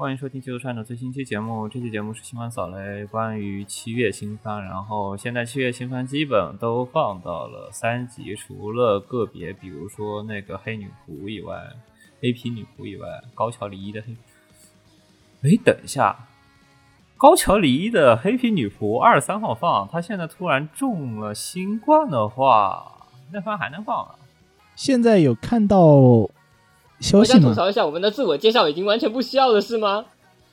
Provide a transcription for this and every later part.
欢迎收听《基督山的最新期节目。这期节目是新番扫雷，关于七月新番。然后现在七月新番基本都放到了三集，除了个别，比如说那个黑女仆以外，黑皮女仆以外，高桥李依的黑。哎，等一下，高桥李依的黑皮女仆二十三号放，她现在突然中了新冠的话，那番还能放啊？现在有看到消息吗我想吐？槽一下，我们的自我介绍已经完全不需要了，是吗？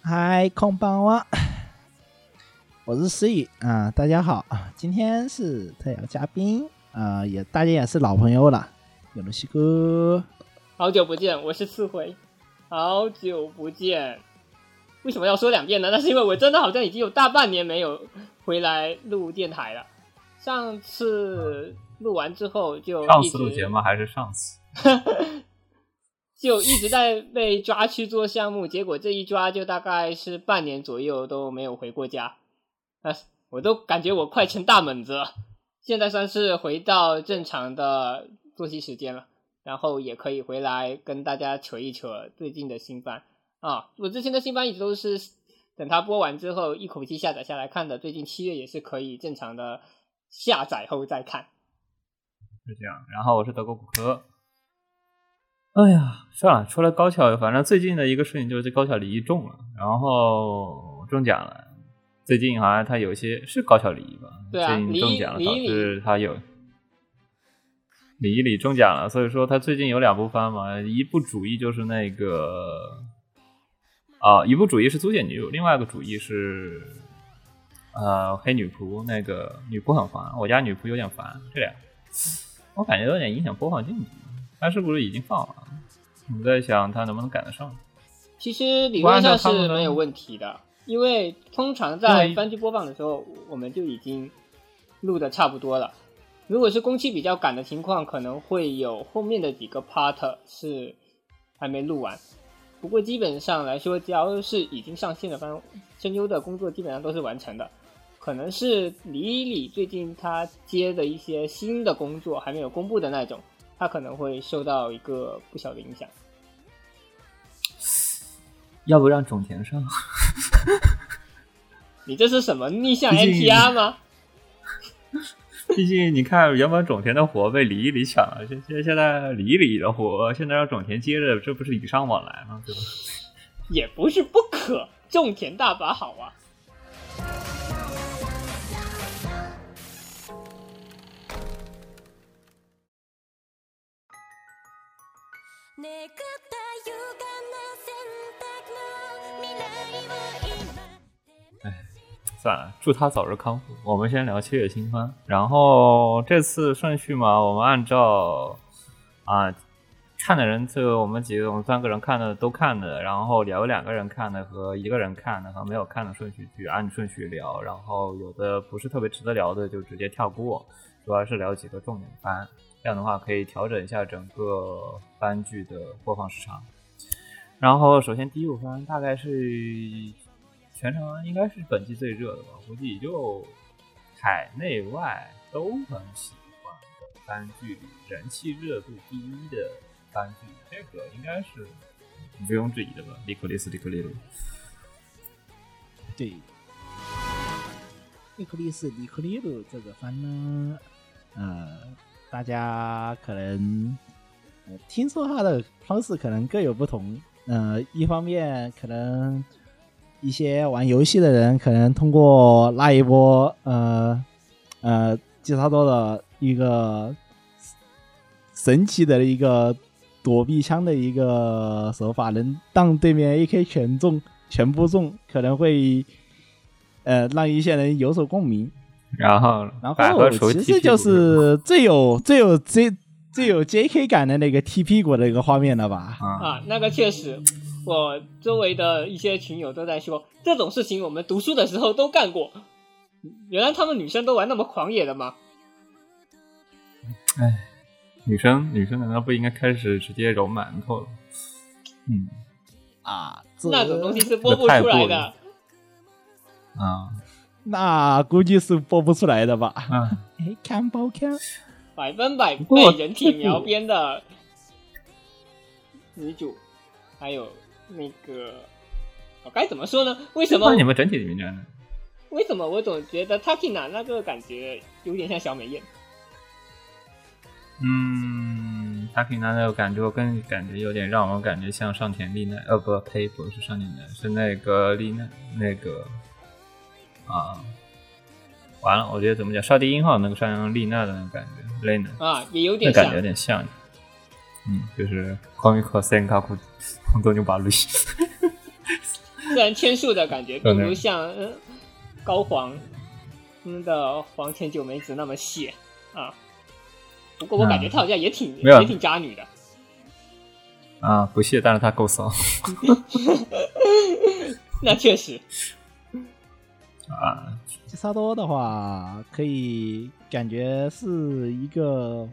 嗨，空邦哇，我是思雨啊，大家好，今天是特邀嘉宾啊，也大家也是老朋友了，有了西哥，好久不见，我是刺回，好久不见。为什么要说两遍呢？那是因为我真的好像已经有大半年没有回来录电台了。上次录完之后就上次录节目还是上次？就一直在被抓去做项目，结果这一抓就大概是半年左右都没有回过家，啊，我都感觉我快成大猛子了。现在算是回到正常的作息时间了，然后也可以回来跟大家扯一扯最近的新番啊。我之前的新番一直都是等它播完之后一口气下载下来看的，最近七月也是可以正常的下载后再看。是这样。然后我是德国骨科。哎呀，算了，除了高校，反正最近的一个事情就是这高校李毅中了，然后中奖了。最近好像他有些是高校李毅吧？对啊最近中奖了，导致他有李毅里中奖了，所以说他最近有两部番嘛，一部主义就是那个啊，一部主义是租借女友，另外一个主义是呃黑女仆，那个女仆很烦，我家女仆有点烦，这俩我感觉有点影响播放进度。他是不是已经放了？我在想他能不能赶得上。其实理论上是没有问题的，因为通常在番剧播放的时候，我们就已经录的差不多了。如果是工期比较赶的情况，可能会有后面的几个 part 是还没录完。不过基本上来说，只要是已经上线的番声优的工作，基本上都是完成的。可能是李李最近他接的一些新的工作还没有公布的那种，他可能会受到一个不小的影响。要不让种田上？你这是什么逆向 NTR 吗？毕竟你看，原本种田的活被李一李抢了，现现现在李一李的活现在让种田接着，这不是礼尚往来吗？对吧？也不是不可，种田大法好啊。算了，祝他早日康复。我们先聊七月新番，然后这次顺序嘛，我们按照啊看的人，就我们几个我们三个人看的都看的，然后聊两个人看的和一个人看的和没有看的顺序去按顺序聊，然后有的不是特别值得聊的就直接跳过，主要是聊几个重点番，这样的话可以调整一下整个番剧的播放时长。然后首先第一部番大概是全程应该是本季最热的吧，估计也就海内外都很喜欢的番剧人气热度第一的番剧，这个应该是毋庸置疑的吧？利克利斯利克利鲁，对，利克利斯里克利鲁这个番呢，呃，大家可能呃听说他的方式可能各有不同，呃，一方面可能一些玩游戏的人可能通过那一波呃呃吉他多的一个神奇的一个躲避枪的一个手法，能让对面 AK 全中全部中，可能会呃让一些人有所共鸣。然后然后其实就是最有最有最最有 JK 感的那个踢屁股的一个画面了吧？啊，啊，那个确实，我周围的一些群友都在说，这种事情我们读书的时候都干过。原来他们女生都玩那么狂野的吗？哎女生女生难道不应该开始直接揉馒头了？嗯啊，那种东西是播不出来的。啊 那估计是播不出来的吧？啊，哎，看不看？百分百被人体描边的女主，还有那个，我该怎么说呢？为什么那你们整体里面呢？为什么我总觉得 Takina 那个感觉有点像小美艳？嗯，他平常那个感觉，我更感觉有点让我感觉像上田丽奈，呃，不，呸，不是上田丽奈，是那个丽奈，那个啊，完了，我觉得怎么讲，沙迪音号那个上丽娜的那个感觉，丽娜，啊，也有点像感觉有。点像，嗯，就是光明和森卡库多牛巴路自然天数的感觉，并不像、呃、高黄嗯的黄前九美子那么细啊。不过我感觉她好像也挺、也挺渣女的。啊，不屑，但是他够骚。那确实，啊，吉萨多的话，可以感觉是一个，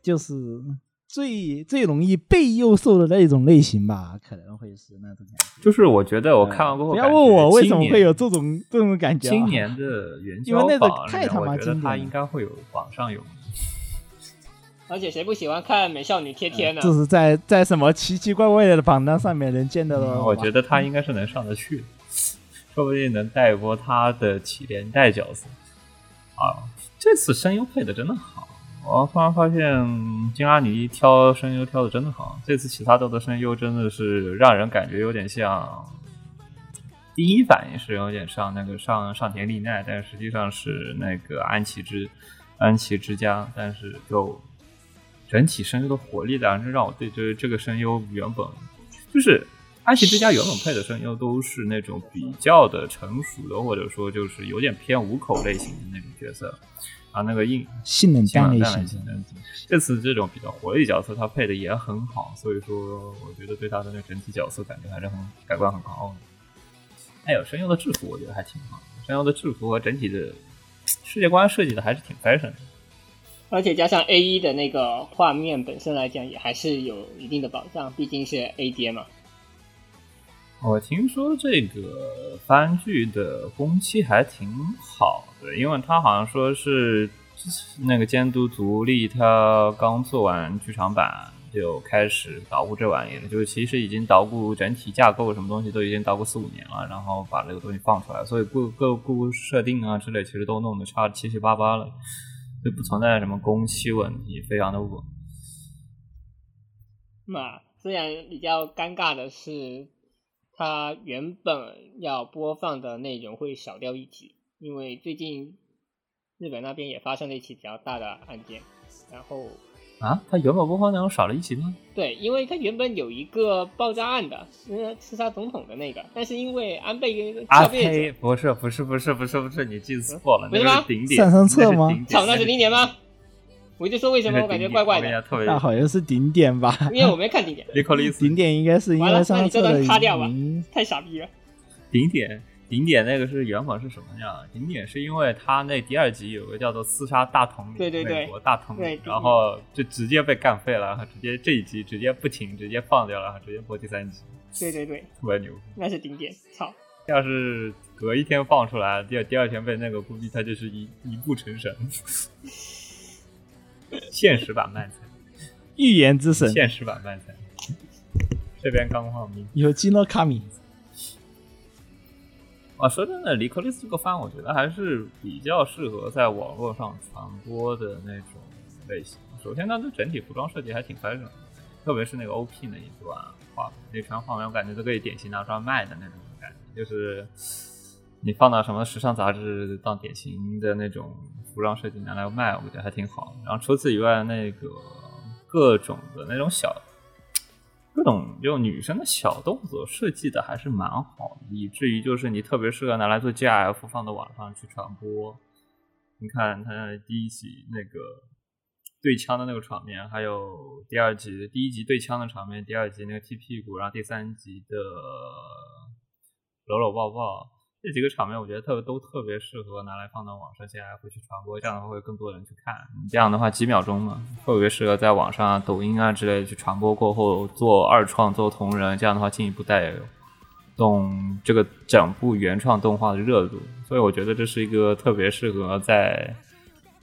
就是最最容易被诱受的那种类型吧，可能会是那种感觉。就是我觉得我看完过后，不要问我为什么会有这。种这种感觉、啊。今年的元因为那个宵榜太他妈经典了他应该会有榜上有名。而且谁不喜欢看美少女贴贴呢？就是在在什么奇奇怪怪的榜单上面能见得到、嗯我觉得他应该是能上得去的，说不定能带一波他的起连带角色。啊，这次声优配的真的好，我突然发现金阿尼挑声优挑的真的好。这次其他豆的声优真的是让人感觉有点像，第一反应是有点像那个上上田丽奈，但实际上是那个安琪之安琪之家，但是就整体声优的活力，当然是让我对这这个声优原本就是安琪之家原本配的声优都是那种比较的成熟的，或者说就是有点偏五口类型的那种角色，啊，那个硬性冷性淡类型。这次这种比较活力角色，他配的也很好，所以说我觉得对他的那整体角色感觉还是很改观很高的。还有声优的制服，我觉得还挺好的，声优的制服和整体的世界观设计的还是挺 fashion 的。而且加上 A 一的那个画面本身来讲，也还是有一定的保障，毕竟是 A 爹嘛。我听说这个番剧的工期还挺好的，因为他好像说是那个监督足利他刚做完剧场版就开始捣鼓这玩意了，就是其实已经捣鼓整体架构什么东西都已经捣鼓四五年了，然后把这个东西放出来，所以各各故设定啊之类其实都弄得差七七八八了，就不存在什么工期问题，非常的稳。那虽然比较尴尬的是，它原本要播放的内容会少掉一集，因为最近日本那边也发生了一起比较大的案件，然后啊，他原本播放内容少了一集吗？对，因为它原本有一个爆炸案的，呃，刺杀总统的那个，但是因为安倍啊消灭呸！不是不是不是不是不是，你记错了，那不是吗顶点。上上策吗操，那是零点吗？我就说为什么我感觉怪怪的，特别那好像是顶点吧？因为我没看顶点，顶点应该是因为上次的完了那你这段擦掉吧太傻逼了。顶点顶点那个是原本是什么样？顶点是因为他那第二集有个叫做刺杀大统领，对对对美国大统领，然后就直接被干废了，然后直接这一集直接不停，直接放掉了，然后直接播第三集，对对对，特别牛。那是顶点，操！要是隔一天放出来，第二第二天被那个，估计他就是一一步成神。现实版漫才，预言之神现实版漫才，这边刚放名。有基诺卡米，啊，说真的，离克利斯这个番，我觉得还是比较适合在网络上传播的那种类型。首先，它的整体服装设计还挺 fashion 的，特别是那个 OP 那一段画，那串画面，我感觉都可以典型拿出来卖的那种感觉，就是你放到什么时尚杂志当典型的那种服装设计拿来卖，我觉得还挺好。然后除此以外，那个各种的那种小各种就女生的小动作设计的还是蛮好的，以至于就是你特别适合拿来做 GIF 放到网上去传播，你看他第一集那个对枪的那个场面，还有第二集第一集对枪的场面，第二集那个踢屁股，然后第三集的搂搂抱抱。这几个场面，我觉得特别都特别适合拿来放到网上，接下来会去传播，这样的话会更多人去看。这样的话几秒钟嘛，特别适合在网上、抖音啊之类的去传播过后做二创、做同人，这样的话进一步带动这个整部原创动画的热度。所以我觉得这是一个特别适合在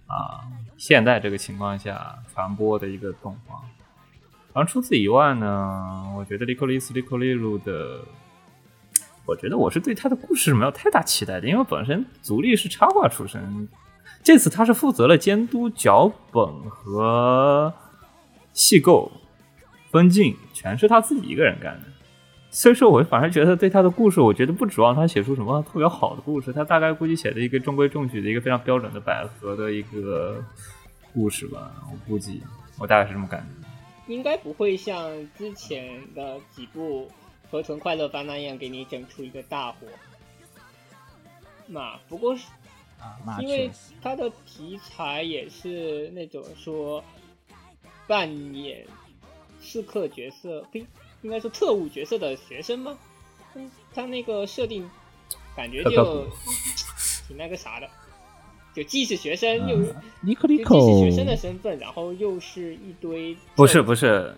啊现在这个情况下传播的一个动画。然后除此以外呢，我觉得《利克利斯利克利鲁》的。我觉得我是对他的故事没有太大期待的，因为本身足利是插画出身，这次他是负责了监督脚本和戏构、分镜，全是他自己一个人干的。所以说，我反而觉得对他的故事，我觉得不指望他写出什么特别好的故事，他大概估计写的一个中规中矩的一个非常标准的百合的一个故事吧。我估计，我大概是这么感觉。应该不会像之前的几部。和纯快乐番那样给你整出一个大火，那不过是啊，因为确实它的题材也是那种说扮演刺客角色，呸，应该说特务角色的学生吗？嗯，他那个设定感觉就挺那个啥的，就既是学生又既是学生的身份，然后又是一堆不是不是，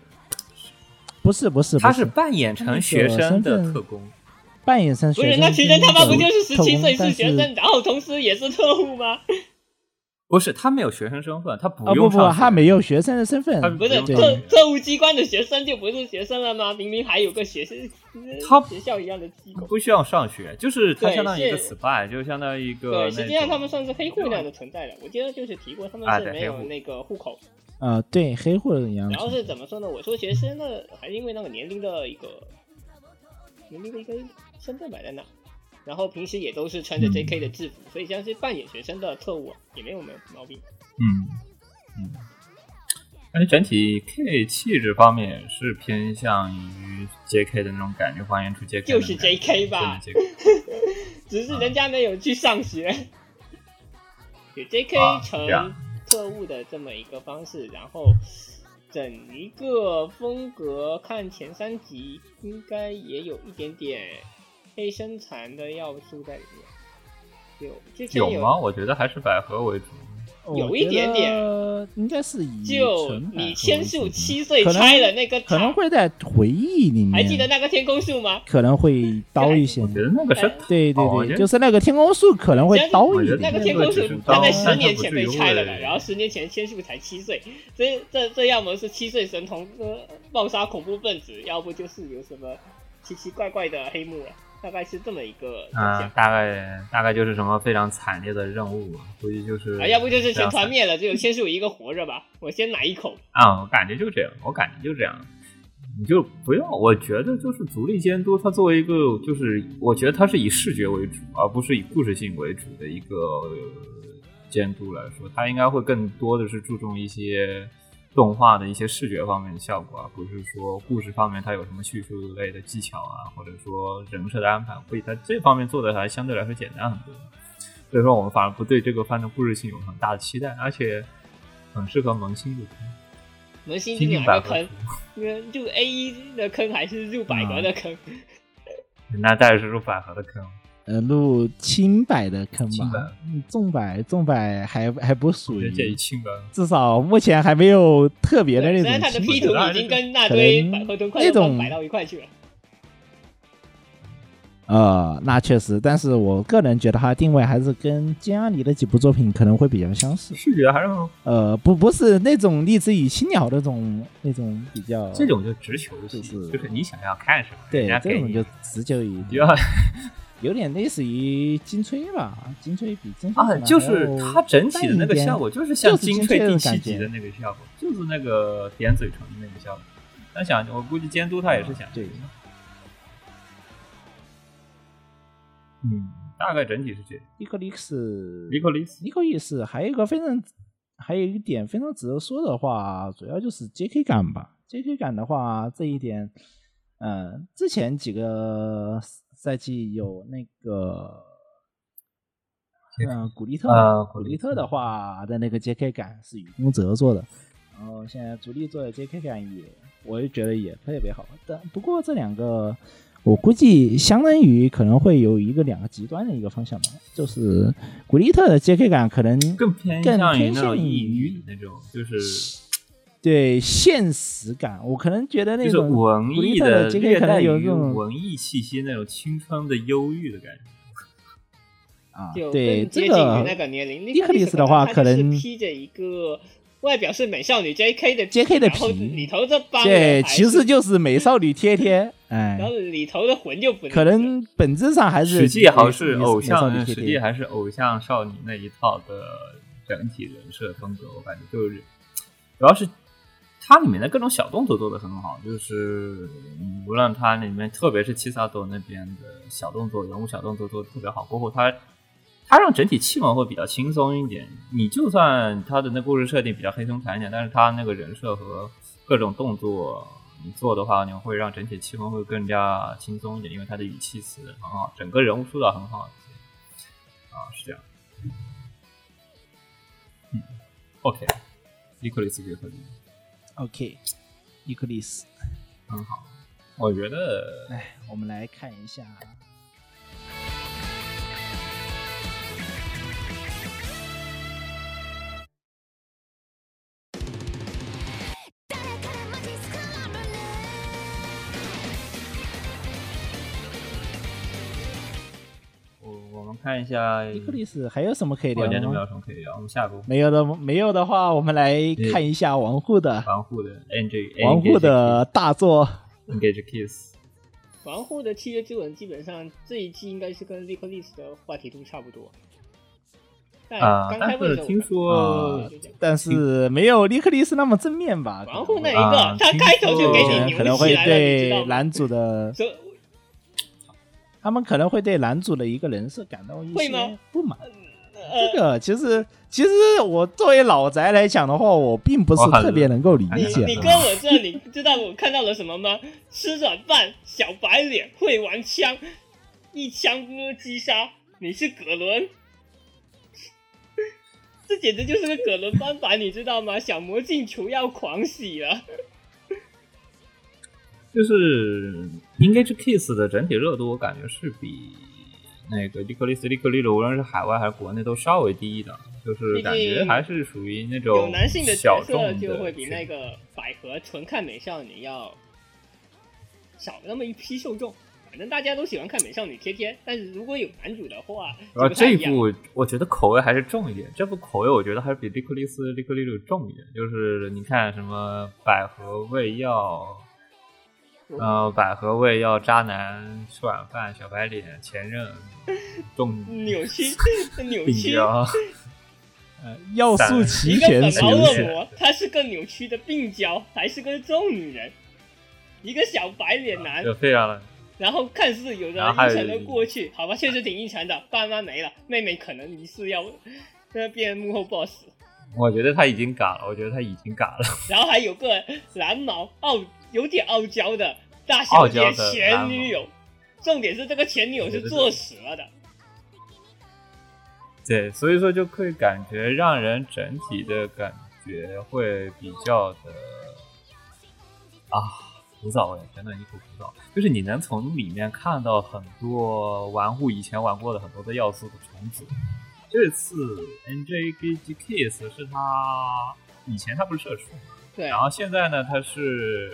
不是不是，他是是扮演成学生的特工。扮演成学生，不是，那其实他妈不就是十七岁是学生，然后同时也是特务吗？不是，他没有学生身份，他不啊不不，用上他没有学生的身份他，不是特特务机关的学生就不是学生了吗？明明还有个学生，他学校一样的机构。不需要上学，就是他相当于一个 spy，就相当于一个对，实际上他们算是黑户那样的存在的。我记得就是提过，他们啊是没有那个户口。呃，对黑户一样。然后是怎么说呢？我说学生呢，还是因为那个年龄的一个年龄的一个身份摆在那。然后平时也都是穿着嗯 J.K. 的制服，所以像是扮演学生的特务也没有没有毛病。嗯嗯，而且整体 K 气质方面也是偏向于 J.K. 的那种感觉，还原出 J.K. 就是 J.K. 吧真的 J.K. 只是人家没有去上学，有 J.K. 啊成这样特务的这么一个方式，然后整一个风格看前三集应该也有一点点黑身残的要素在里面。有之前有吗？我觉得还是百合为主。有一点点应该是以就你千树七岁拆了那个可能，会在回忆里面，还记得那个天空树吗？可能会刀一些我。觉得那个是对对对，就是那个天空树可能会刀一我觉得那。个天空树那个只是它在刀十年前被拆了然后十年前千树才七岁，所以这这要么是七岁神童呃暴杀恐怖分子，要不就是有什么奇奇怪怪的黑幕了，大概是这么一个走嗯向，。大概大概就是什么非常惨烈的任务吧，估计就是啊，要不就是全团灭了，只有千树一个活着吧？我先来一口。啊，我感觉就这样，我感觉就这样。你就不要，我觉得就是足力监督，它作为一个，就是我觉得它是以视觉为主，而不是以故事性为主的一个呃监督来说，它应该会更多的是注重一些动画的一些视觉方面的效果，而不是说故事方面它有什么叙述类的技巧啊，或者说人设的安排，会在这方面做的还相对来说简单很多。所以说，我们反而不对这个番的故事性有很大的期待，而且很适合萌新入坑。萌新新进百合坑？因为入 A 一的坑还是入百合的坑？那当然是入百合的坑。呃，入清白的坑吧，嗯重百重百还还不属于。至少目前还没有特别的那虽然他的种 P 图已经跟那堆那种摆到一块去了。呃，那确实，但是我个人觉得它定位还是跟金阿尼的几部作品可能会比较相似。视觉还是呃，不不是那种立志与青鸟那种那种比较，这种就直球系，就是就是你想要看什么，对这种就直球一点，就要有点类似于金吹吧，金吹比金吹啊，就是它整体的那个效果，就是像就是金金吹的翠第七集的那个效果，就是那个点嘴唇的那个效果。但想，我估计监督他也是想，这个，嗯，大概整体是这样。尼克利斯，尼克利斯尼克利斯还有一个非常，还有一点非常值得说的话，主要就是 J.K. 感吧。J.K. 感的话，这一点，嗯、之前几个赛季有那个嗯，古力特呃古力特的话的那个 JK 感是雨宫泽做的，然后现在主力做的 JK 感也，我也觉得也特别好。但不过这两个，我估计相当于可能会有一个两个极端的一个方向吧，就是古力特的 JK 感可能更偏更向于偏向那种抑于郁那种，就是对现实感，我可能觉得那就是种文艺的略 JK 可能带有一种文艺气息，那种青春的忧郁的感觉。啊，对这个那个年龄。利克里斯的话可能披着一个外表是美少女 J.K. 的 JK 的然后皮里头这帮对，其实就是美少女贴贴，哎然，后里头的魂就不可能本质上还是实际还是偶美少女像。实际还是偶像少女那一套的整体人设风格。我感觉就是，主要是它里面的各种小动作做的很好，就是嗯无论它里面，特别是七萨斗那边的小动作、人物小动作做的特别好，过后它它让整体气氛会比较轻松一点。你就算它的那故事设定比较黑松惨一点，但是它那个人设和各种动作你做的话，你会让整体气氛会更加轻松一点，因为它的语气词很好，整个人物塑造很好。啊，是这样。嗯，OK，利克里斯觉得 OK，伊克利斯，很好，我觉得哎，我们来看一下，看一下，伊克利斯还有什么可以聊吗？什么可以聊。我们下一步没有的，没有的话，我们来看一下王护的王护的 NG，王护的大作。Engage Kiss，王护的契约之吻基本上这一季应该是跟利克利斯的话题度差不多。但啊刚开但是听说啊，但是没有利克利斯那么正面吧？王护那一啊个，他开头就给你可能扭可能会？对男主的，他们可能会对男主的一个人设感到一些不满。呃这，个其实，其实我作为老宅来讲的话，我并不是特别能够理解。你跟我这，你知道我看到了什么吗？吃软饭，小白脸，会玩枪，一枪击杀。你是葛伦，这简直就是个葛伦翻版，你知道吗？小魔镜球要狂喜了。就是 Engage Kiss 的整体热度，我感觉是比那个利克利斯、利克利鲁，无论是海外还是国内都稍微低的，就是感觉还是属于那种有男性的角色小众就会比那个百合纯看美少女要少那么一批受众。反正大家都喜欢看美少女贴贴，但是如果有男主的话，然后就不太一样这一部我觉得口味还是重一点，这部口味我觉得还是比利克利斯、利克利鲁重一点。就是你看什么百合胃药，呃，百合味要、渣男、吃晚饭、小白脸、前任、重 扭曲扭曲。病娇，呃要素齐一个全本毛是不是？恶魔，她是个扭曲的病娇，还是个重女人，一个小白脸男，就非常的然后看似有着阴沉的过去，好吧，确实挺阴沉的。爸妈没了，妹妹可能疑似要呃变幕后 boss，我觉得他已经嘎了，我觉得他已经嘎了。然后还有个蓝毛傲，有点傲娇的大小姐前女友，重点是这个前女友是作死了的。对，所以说就会感觉让人整体的感觉会比较的啊枯燥味，真的一股枯燥。就是你能从里面看到很多玩户以前玩过的很多的要素的重组。这次 NJGG Kiss 是他以前他不是社畜嘛，对然，后现在呢他是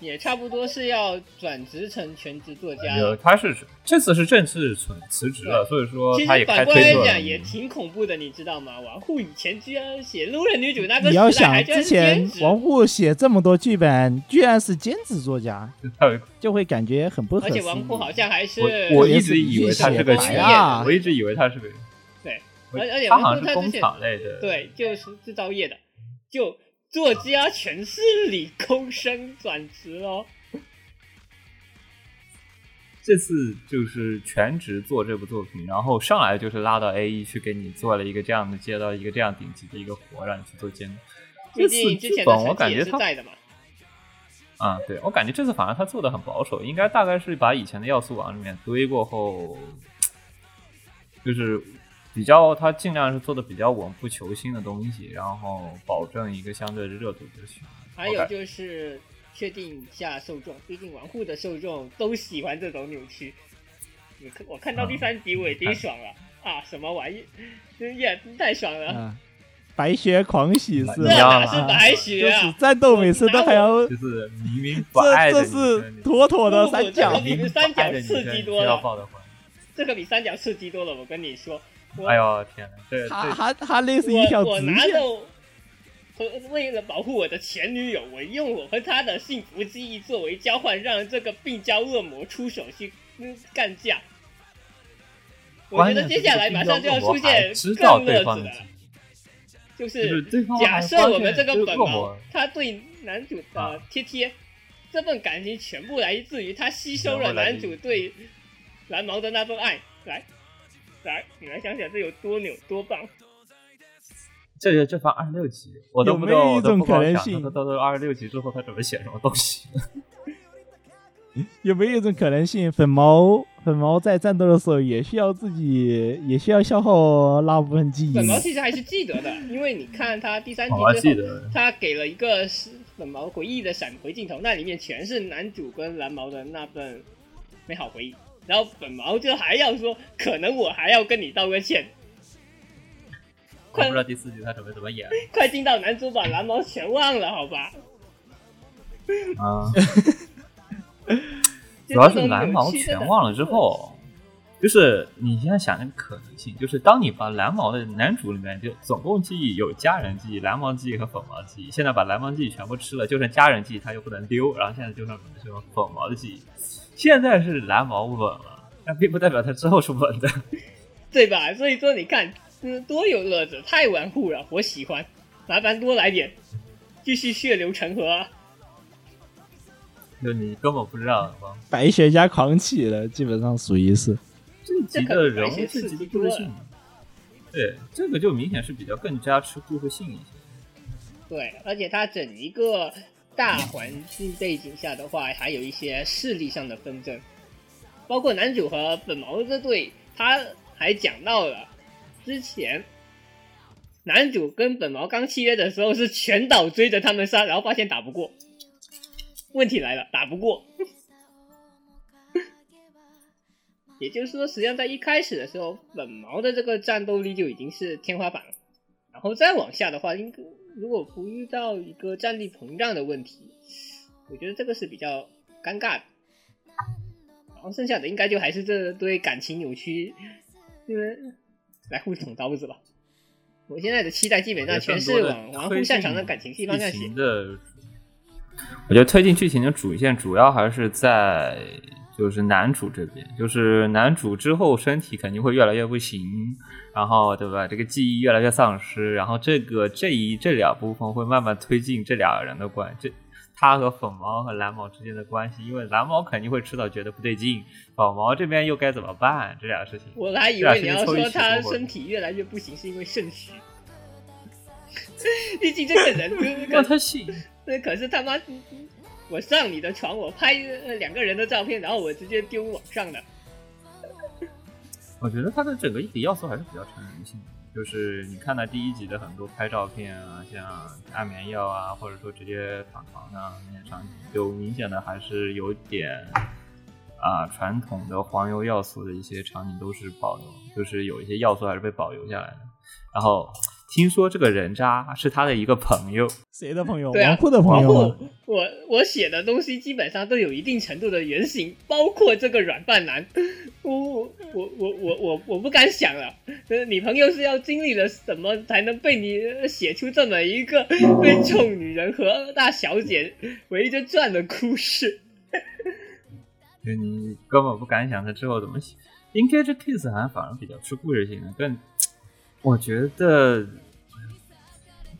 也差不多是要转职成全职作家了。有他是这次是正式辞辞职了，所以说其他也实反过来开推特讲也挺恐怖的，你知道吗？王沪以前居然写路人女主那个你要想之前，王沪写这么多剧本，居然是兼职作家，就会感觉很不合而。且王护好像还是我我一直以为他是个写白啊我一直以为他是个对，而而且他王好像是工护他之前厂类的，对，就是制造业的，就作家全是理工生转职哦。这次就是全职做这部作品，然后上来就是拉到 A E 去给你做了一个这样的，接到一个这样顶级的一个活，让你去做监督。毕这次剧本我感觉他是在的嘛。啊、对我感觉这次反而他做的很保守，应该大概是把以前的要素往里面堆过后，就是比较，他尽量是做的比较稳不求新的东西，然后保证一个相对的热度就行。还有就是确定一下受众，毕竟玩户的受众都喜欢这种扭曲。你看，我看到第三集我已经爽了、啊！什么玩意？真也太爽了！啊，白雪狂喜是这你要哪是白雪就是啊？战斗每次都还要，就是明明不爱的这这是妥妥的三角比三角刺激多了。这个比三角刺激多了，我跟你说。我哎呦天哪，他他他类似一条我我直线，拿着和为了保护我的前女友，我用我和她的幸福记忆作为交换，让这个病娇恶魔出手去嗯干架。我觉得接下来马上就要出现更乐子的对方的记，忆，就就是假设我们这个本毛，他对男主的啊贴贴，这份感情全部来自于他吸收了男主对蓝毛的那份爱。来，来，你来想想这有多牛多棒！这个这番二十六集，我都不知有没有一道我都种不好想可能性他到到二十六集之后他准备写什么东西。有没有一种可能性，粉毛粉毛在战斗的时候也需要自己也需要消耗那部分记忆粉？毛其实还是记得的，因为你看他第三集之后，他给了一个是粉毛回忆的闪回镜头，那里面全是男主跟蓝毛的那份美好回忆。然后粉毛就还要说，可能我还要跟你道个歉。快我不知道第四集他准备怎么演快进到男主把蓝毛全忘了，好吧？啊。主要是蓝毛全忘了之后，就是你现在想那个可能性，就是当你把蓝毛的男主里面就总共记忆有家人记忆、蓝毛记忆和粉毛记忆，现在把蓝毛记忆全部吃了，就剩家人记忆，他又不能丢，然后现在就剩什么粉毛的记忆。现在是蓝毛稳了，但并不代表他之后是稳的。对吧？所以说你看，嗯，多有乐子，太顽固了，我喜欢。麻烦多来点，继续血流成河啊。就你根本不知道吗？白雪加狂起了，基本上属于是。这集的人物这集的故事性，对这个就明显是比较更加吃故事性一些。对，而且它整一个大环境背景下的话，还有一些势力上的纷争，包括男主和本毛这对，他还讲到了之前男主跟本毛刚契约的时候是全岛追着他们杀，然后发现打不过。问题来了，打不过。也就是说，实际上在一开始的时候，本毛的这个战斗力就已经是天花板了。然后再往下的话，应该如果不遇到一个战力膨胀的问题，我觉得这个是比较尴尬的。然后剩下的应该就还是这对感情扭曲，因为来互捅刀子吧。我现在的期待基本上全是往玩户擅长的感情戏方向写。的，我觉得推进剧情的主线主要还是在就是男主这边，就是男主之后身体肯定会越来越不行，然后对吧？这个记忆越来越丧失，然后这个这一这两部分会慢慢推进这俩人的关这。他和粉毛和蓝毛之间的关系，因为蓝毛肯定会迟早觉得不对劲，粉毛这边又该怎么办？这俩事情，我还以为你要说他身体越来越不行是因为肾虚，毕竟这个人 让他信。那可是他妈，我上你的床，我拍两个人的照片，然后我直接丢网上的。我觉得它的整个一体要素还是比较成人性的，就是你看到第一集的很多拍照片啊，像安眠药啊，或者说直接躺床上那些场景，就明显的还是有点啊传统的黄油要素的一些场景都是保留，就是有一些要素还是被保留下来的。然后听说这个人渣是他的一个朋友，谁的朋友？对啊王库的朋友吗？我我写的东西基本上都有一定程度的原型，包括这个软饭男。我我我我我我我不敢想了，呃，你朋友是要经历了什么才能被你呃写出这么一个被臭女人和大小姐 围着转的故事？就你根本不敢想他之后怎么写。应该这 case 好像反而比较吃故事性的，更我觉得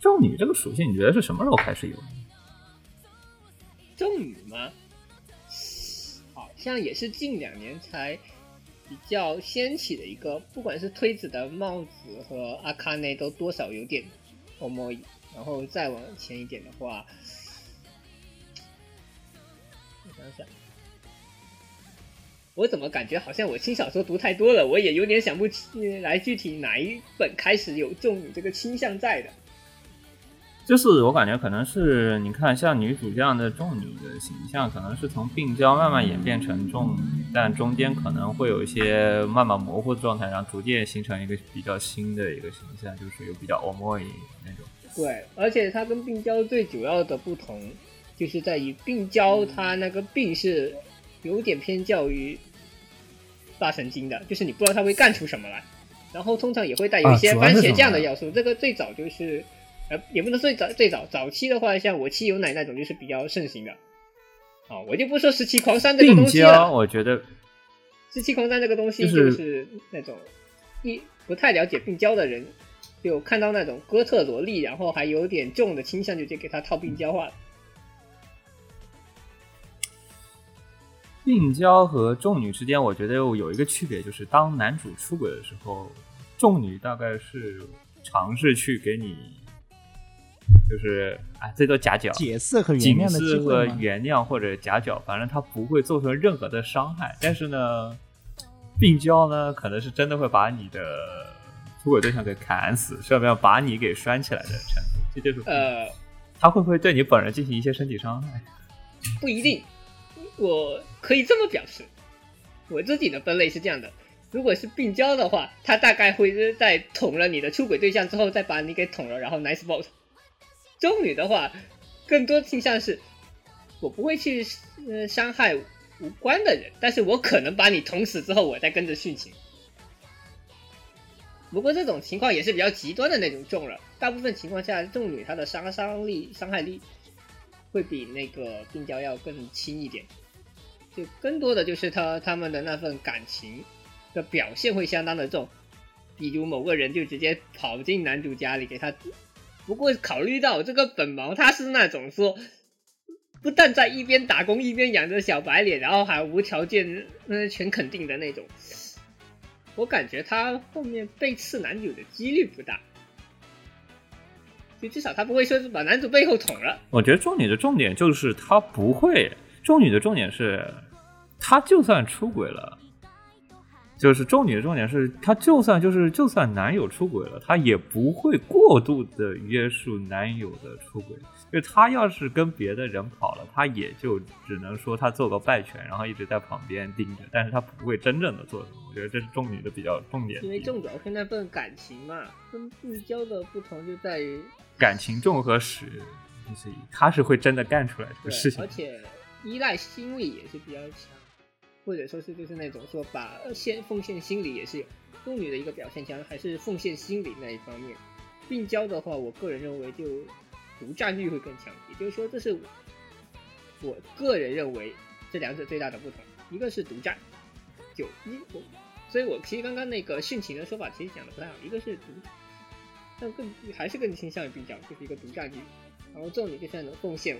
咒女这个属性，你觉得是什么时候开始有？咒女吗？好像也是近两年才比较掀起的一个，不管是推子的帽子和阿卡内都多少有点 o m 然后再往前一点的话，我想想，我怎么感觉好像我轻小说读太多了，我也有点想不起来具体哪一本开始有重女这个倾向在的。就是我感觉可能是你看像女主这样的重女的形象，可能是从病娇慢慢演变成重女，但中间可能会有一些慢慢模糊的状态，然后逐渐形成一个比较新的一个形象，就是有比较 omo 那种。对，而且它跟病娇最主要的不同，就是在于病娇它那个病是有点偏较于大神经的，就是你不知道它会干出什么来，然后通常也会带有一些番茄酱的要素。这个最早就是，呃，也不能最早最早早期的话，像我妻有奶那种就是比较盛行的。啊，我就不说十七狂三这个东西娇，了。我觉得十七狂三这个东西就就是是那种一不太了解病娇的人，就看到那种哥特萝莉，然后还有点重的倾向，就直接给他套病娇化了。病娇和重女之间，我觉得有一个区别，就是当男主出轨的时候，重女大概是尝试去给你，就是啊，最多夹角、解释和原谅的机示和会？原谅或者夹角，反正他不会造成任何的伤害。但是呢，病娇呢，可能是真的会把你的出轨对象给砍死，甚至要把你给拴起来的程度。这就是呃，他会不会对你本人进行一些身体伤害？不一定，我可以这么表示，我自己的分类是这样的：如果是病娇的话，他大概会是在捅了你的出轨对象之后，再把你给捅了，然后 nice boat。重女的话，更多倾向是，我不会去呃伤害无关的人，但是我可能把你捅死之后，我再跟着殉情。不过这种情况也是比较极端的那种重了，大部分情况下，重女她的杀伤力、伤害力会比那个病娇要更轻一点，就更多的就是他他们的那份感情的表现会相当的重，比如某个人就直接跑进男主家里给他。不过考虑到这个本毛他是那种说，不但在一边打工一边养着小白脸，然后还无条件嗯、全肯定的那种，我感觉他后面背刺男主的几率不大。就至少他不会说是把男主背后捅了，我觉得重女的重点就是他不会，重女的重点是，他就算出轨了，就是重女的重点是，她就算就是就算男友出轨了，她也不会过度的约束男友的出轨。就是她要是跟别的人跑了，她也就只能说她做个败犬，然后一直在旁边盯着，但是她不会真正的做什么。我觉得这是重女的比较重点因为。重主要是那份感情嘛，跟病娇的不同就在于，感情重和实，就是她是会真的干出来这个事情而。且依赖心理也是比较强，或者说是就是那种说把献奉献心理也是有。重女的一个表现强还是奉献心理那一方面，病娇的话，我个人认为就独占欲会更强，也就是说这是我个人认为这两者最大的不同，一个是独占，就一我，所以我其实刚刚那个殉情的说法其实讲的不太好，一个是独，但更还是更倾向于病娇，就是一个独占欲，然后重女就是那种奉献，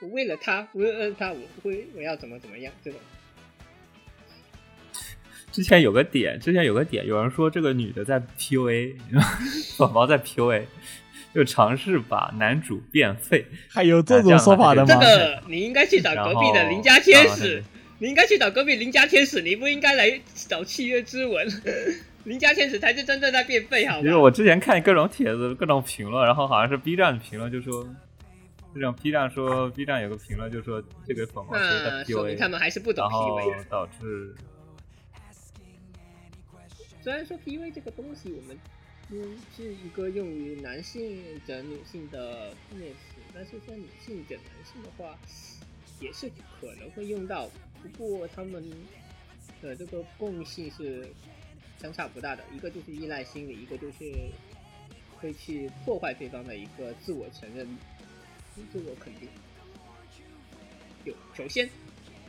我为了他，为了他，我不会我要怎么怎么样这种。之前有个点，之前有个点，有人说这个女的在 PUA，宝宝在 PUA，就尝试把男主变废。还有这种说法的吗这？个你应该去找隔壁的邻家天使，你应该去找隔壁邻家天使，你不应该来找契约之吻。邻家天使才是真正在变废，好吗？因为我之前看各种帖子、各种评论，然后好像是 B 站的评论就说，这种 B 站说 B 站有个评论就说这个粉毛其实在那说明他 PUA，们还是不懂然后 PUA。导致虽然说 PUA 这个东西，我们嗯是一个用于男性整女性的负面词，但是像女性整男性的话，也是可能会用到。不过他们的这个共性是相差不大的，一个就是依赖心理，一个就是会去破坏对方的一个自我承认、自我肯定。就首先，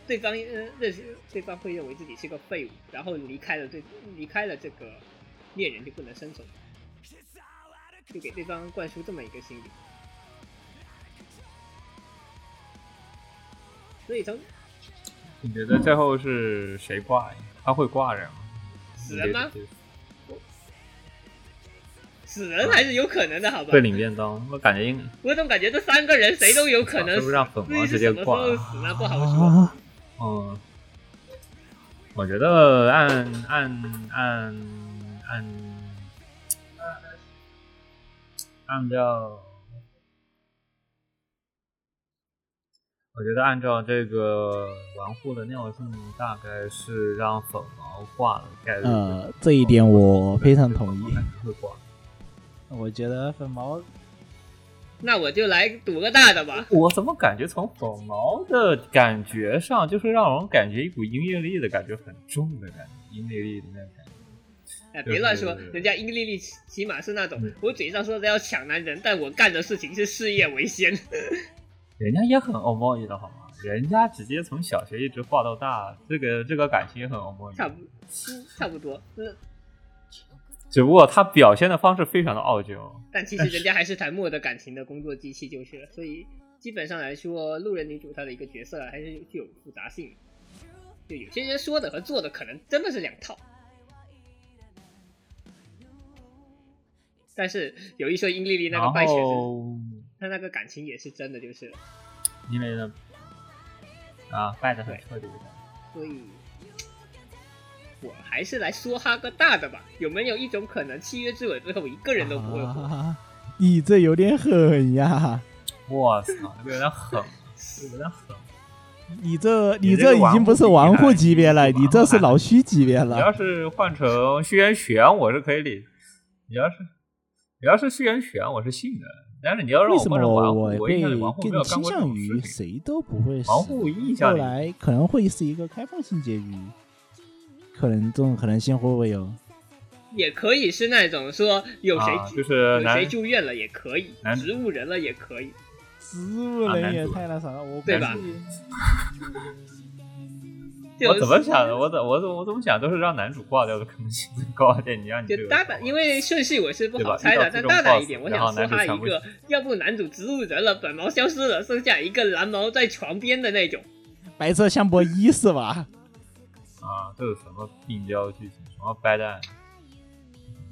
对方呃认识对方会认为自己是个废物，然后离开了对离开了这个恋人就不能生存，就给对方灌输这么一个心理。所以从你觉得最后是谁挂？他会挂人吗？死人吗？死人还是有可能的，好吧？会领便当，我感觉应我总感觉这三个人谁都有可能死，是不是让粉毛直接挂死了不好说。啊，嗯，我觉得按按按按按照，我觉得按照这个玩户的尿性，大概是让粉毛挂的概率。呃，这一点我非常同意。会挂。我觉得粉毛那我就来赌个大的吧。我怎么感觉从粉毛的感觉上，就是让人感觉一股音乐力的感觉很重的感觉，音乐力的那种感觉。哎，别乱说人家英丽丽起起码是那种嗯我嘴上说的要抢男人，但我干的事情是事业为先。人家也很欧莫伊的好吗？人家直接从小学一直画到大，这个这个感情也很欧莫伊。差不嗯差不多，嗯，只不过他表现的方式非常的傲娇。但其实人家还是台墨的感情的工作机器就是了，所以基本上来说，路人女主她的一个角色还是具有复杂性，就有些人说的和做的可能真的是两套。但是有一说英丽丽那个然败血她那个感情也是真的，就是，因为呢，啊，败的很对彻底的。所以。我还是来说哈个大的吧，有没有一种可能，契约之吻最后一个人都不会活？啊，你这有点狠呀！我操，这个有点狠，有点狠。你这你你这已经不是玩户级别了，你这是老虚级别了你要。是换成虚元玄，我是可以理；你要是你要是虚元玄，我是信的。但是你要让我为什么换成玩户，我我印象里会玩户没有干更倾过这向于种事情。谁都不会死？玩户印后象里来可能会是一个开放性结局，可能这种可能性会不会有？也可以是那种说有谁、啊就是有谁住院了也可以，植物人了也可以，植物人也太那啥了，我对吧估计 就我怎么想的？我怎我怎我怎么想都是让男主挂掉的可能性高一点。你让你就大胆，因为顺序我是不好猜的，但大胆一点，我想说他一个，要不男主植物人了，本毛消失了，剩下一个蓝毛在床边的那种，白色相搏一是吧？啊，都有什么病娇剧情？什么白蛋？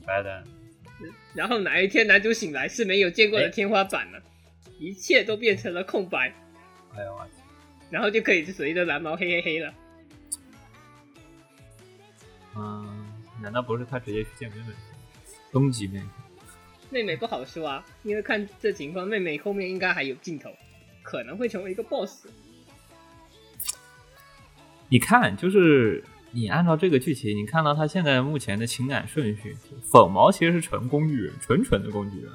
白蛋？然后哪一天男主醒来是没有见过的哎天花板了，一切都变成了空白，哎呦我去！然后就可以随着蓝毛嘿嘿嘿了。嗯，难道不是他直接去见妹妹？终极妹妹？妹妹不好说啊，因为看这情况，妹妹后面应该还有镜头，可能会成为一个 BOSS。你看，就是你按照这个剧情，你看到他现在目前的情感顺序，粉毛其实是纯工具人，纯纯的工具人，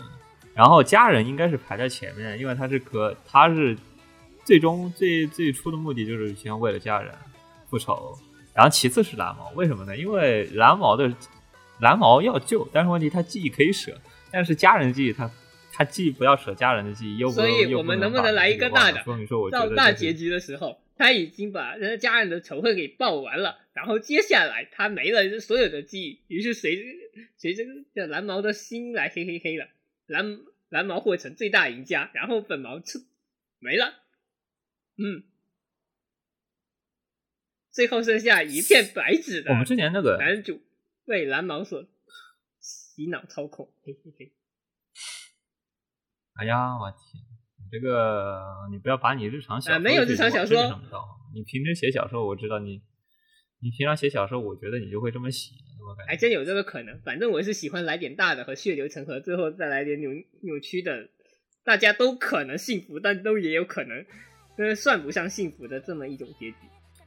然后家人应该是排在前面，因为他是可他是最终最最初的目的就是先为了家人复仇，然后其次是蓝毛，为什么呢？因为蓝毛的蓝毛要救，但是问题他记忆可以舍，但是家人的记忆他。他既不要舍家人的记忆，又不所以又我们能不能来一个大的自己忘了所以说，我觉到得这是大结局的时候，他已经把人家家人的仇恨给报完了，然后接下来他没了所有的记忆，于是随随着这蓝毛的心来嘿嘿嘿了，蓝蓝毛获成最大赢家，然后粉毛吃没了，嗯，最后剩下一片白纸的我们之前那个男主被蓝毛所洗脑操控，嘿嘿嘿。哎呀，我天！你这个，你不要把你日常小说、啊没有日常小说什么到，你平时写小说，我知道你，你平常写小说，我觉得你就会这么写，我感觉。还真有这个可能。反正我是喜欢来点大的和血流成河，最后再来点扭扭曲的，大家都可能幸福，但都也有可能，呃，算不上幸福的这么一种结局。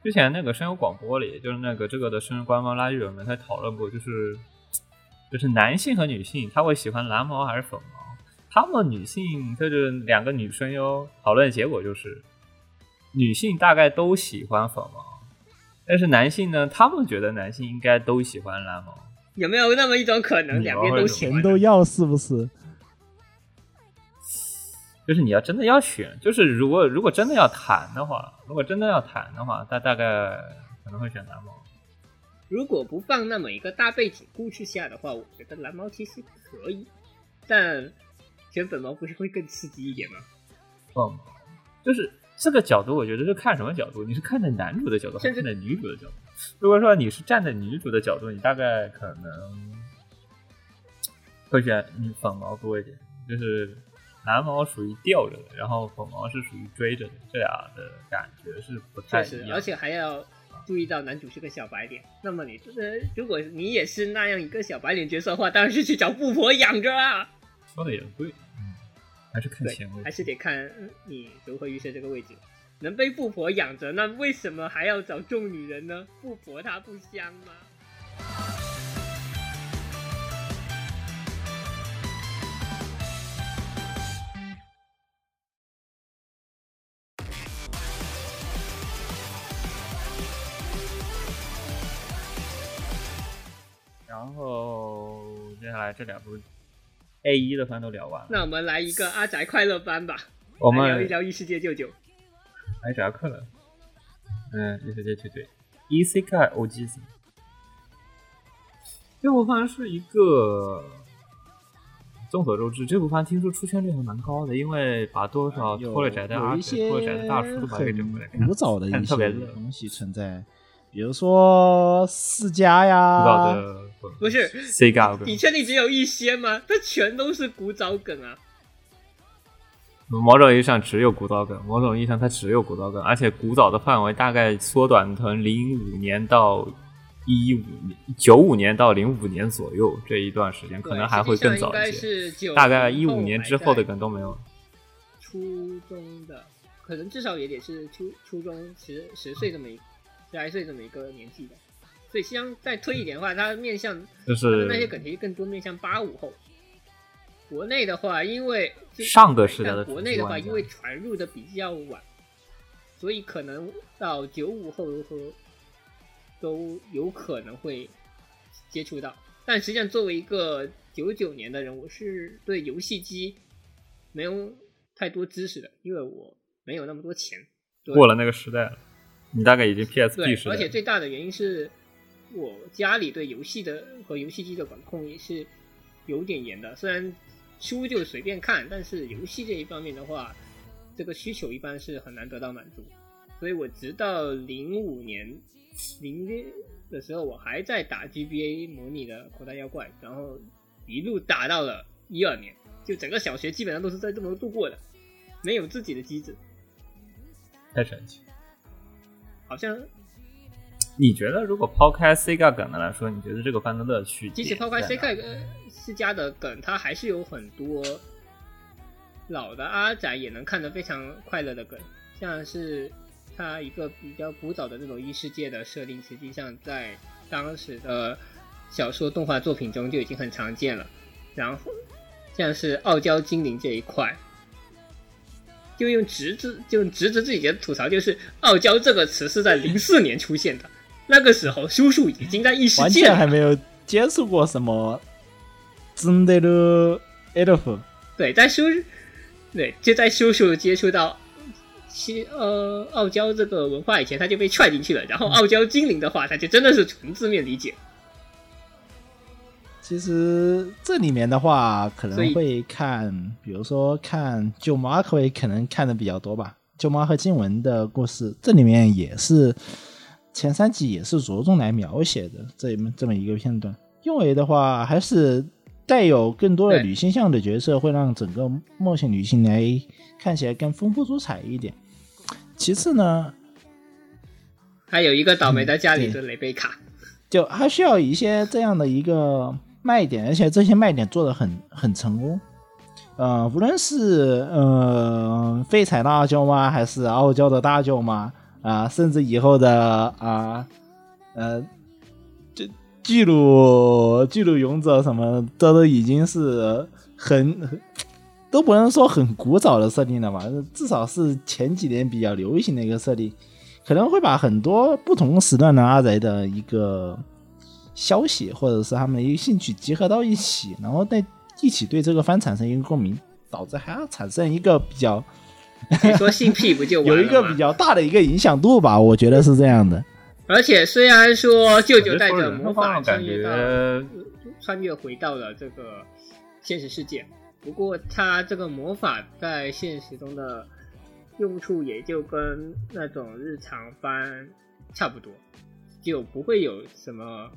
之前那个声优广播里，就是那个这个的声优官方拉日本们，他讨论过，就是就是男性和女性，他会喜欢蓝毛还是粉毛？他们女性就是两个女生哟讨论结果就是，女性大概都喜欢粉毛，但是男性呢，他们觉得男性应该都喜欢蓝毛。有没有那么一种可能，两边都喜欢？都要是不是？就是你要真的要选，就是如果如果真的要谈的话，如果真的要谈的话，他大概可能会选蓝毛。如果不放那么一个大背景故事下的话，我觉得蓝毛其实可以，但选粉毛不是会更刺激一点吗？嗯，就是这个角度，我觉得是看什么角度？你是看着男主的角度，还是看着女主的角度？如果说你是站在女主的角度，你大概可能会选女粉毛多一点，就是蓝毛属于吊着的，然后粉毛是属于追着的，这俩的感觉是不太确实，一样。而且还要注意到男主是个小白脸，那么你呃，如果你也是那样一个小白脸角色的话，当然是去找富婆养着啊。说的也对，嗯，还是看对前，卫还。是得看嗯你如何预设这个位置。能被富婆养着，那为什么还要找众女人呢？富婆她不香吗？然后接下来这两部 A 一的番都聊完了，那我们来一个阿宅快乐班吧，我们聊一聊异世界舅舅。哎扎克了，嗯，异世界舅舅。E C K O G Z，这部番是一个。众所周知，这部番听说出圈率还蛮高的，因为把多少有拖了宅的阿宅、拖了宅的大叔都把它给整过来看，古早的一些东西存在，比如说世家古呀，早的不是 C 嘎你确定只有一些吗？它全都是古早梗啊！某种意义上只有古早梗，某种意义上它只有古早梗，而且古早的范围大概缩短成零五年到一五年、九五年到零五年左右这一段时间，可能还会更早一些。是九大概一五年之后的梗都没有。初中的，可能至少也得是初初中十十岁这么一十来岁这么一个年纪的。所以，实际上再推一点的话，它面向就是那些梗其实更多面向八五后。国内的话，因为上个时代的国内的话，因为传入的比较晚，所以可能到九五后和都有可能会接触到。但实际上，作为一个九九年的人，我是对游戏机没有太多知识的，因为我没有那么多钱。过了那个时代了，你大概已经 PSP，时代了。而且最大的原因是我家里对游戏的和游戏机的管控也是有点严的。虽然书就随便看，但是游戏这一方面的话，这个需求一般是很难得到满足。所以我直到零五年零月的时候，我还在打 GBA 模拟的口袋妖怪，然后一路打到了一二年，就整个小学基本上都是在这么度过的，没有自己的机子，太神奇。好像你觉得如果抛开 Sega 梗的来说，你觉得这个番的乐趣即？使抛开呃世家的梗，它还是有很多老的阿宅也能看得非常快乐的梗，像是它一个比较古早的这种异世界的设定，实际上在当时的小说动画作品中就已经很常见了。然后像是傲娇精灵这一块，就用直子就用直子自己的吐槽，就是“傲娇”这个词是在零四年出现的，那个时候叔叔已经在异世完界了全还没有接触过什么真的的 elf，对，在叔，对，就在叔叔接触到西呃傲娇这个文化以前，他就被踹进去了。然后傲娇精灵的话，他就真的是纯字面理解。其实这里面的话，可能会看，比如说看舅妈会可能看的比较多吧。舅妈和静雯的故事，这里面也是前三集也是着重来描写的这么这么一个片段。因为的话，还是带有更多的女性向的角色，会让整个冒险女性来看起来更丰富多彩一点。其次呢，还有一个倒霉的家里嗯的雷贝卡，就还需要一些这样的一个卖点，而且这些卖点做的很很成功。呃，无论是呃废柴大舅妈，还是傲娇的大舅妈啊、甚至以后的啊呃，这巨乳巨乳勇者什么，这都已经是很很都不能说很古早的设定了吧，至少是前几年比较流行的一个设定。可能会把很多不同时段的阿宅的一个消息，或者是他们的一个兴趣集合到一起，然后在一起对这个番产生一个共鸣，导致还要产生一个比较 你说性癖不就完了有一个比较大的一个影响度吧，我觉得是这样的。而且虽然说舅舅带着魔法穿越到穿越回到了这个现实世界，不过他这个魔法在现实中的用处也就跟那种日常番差不多，就不会有什么。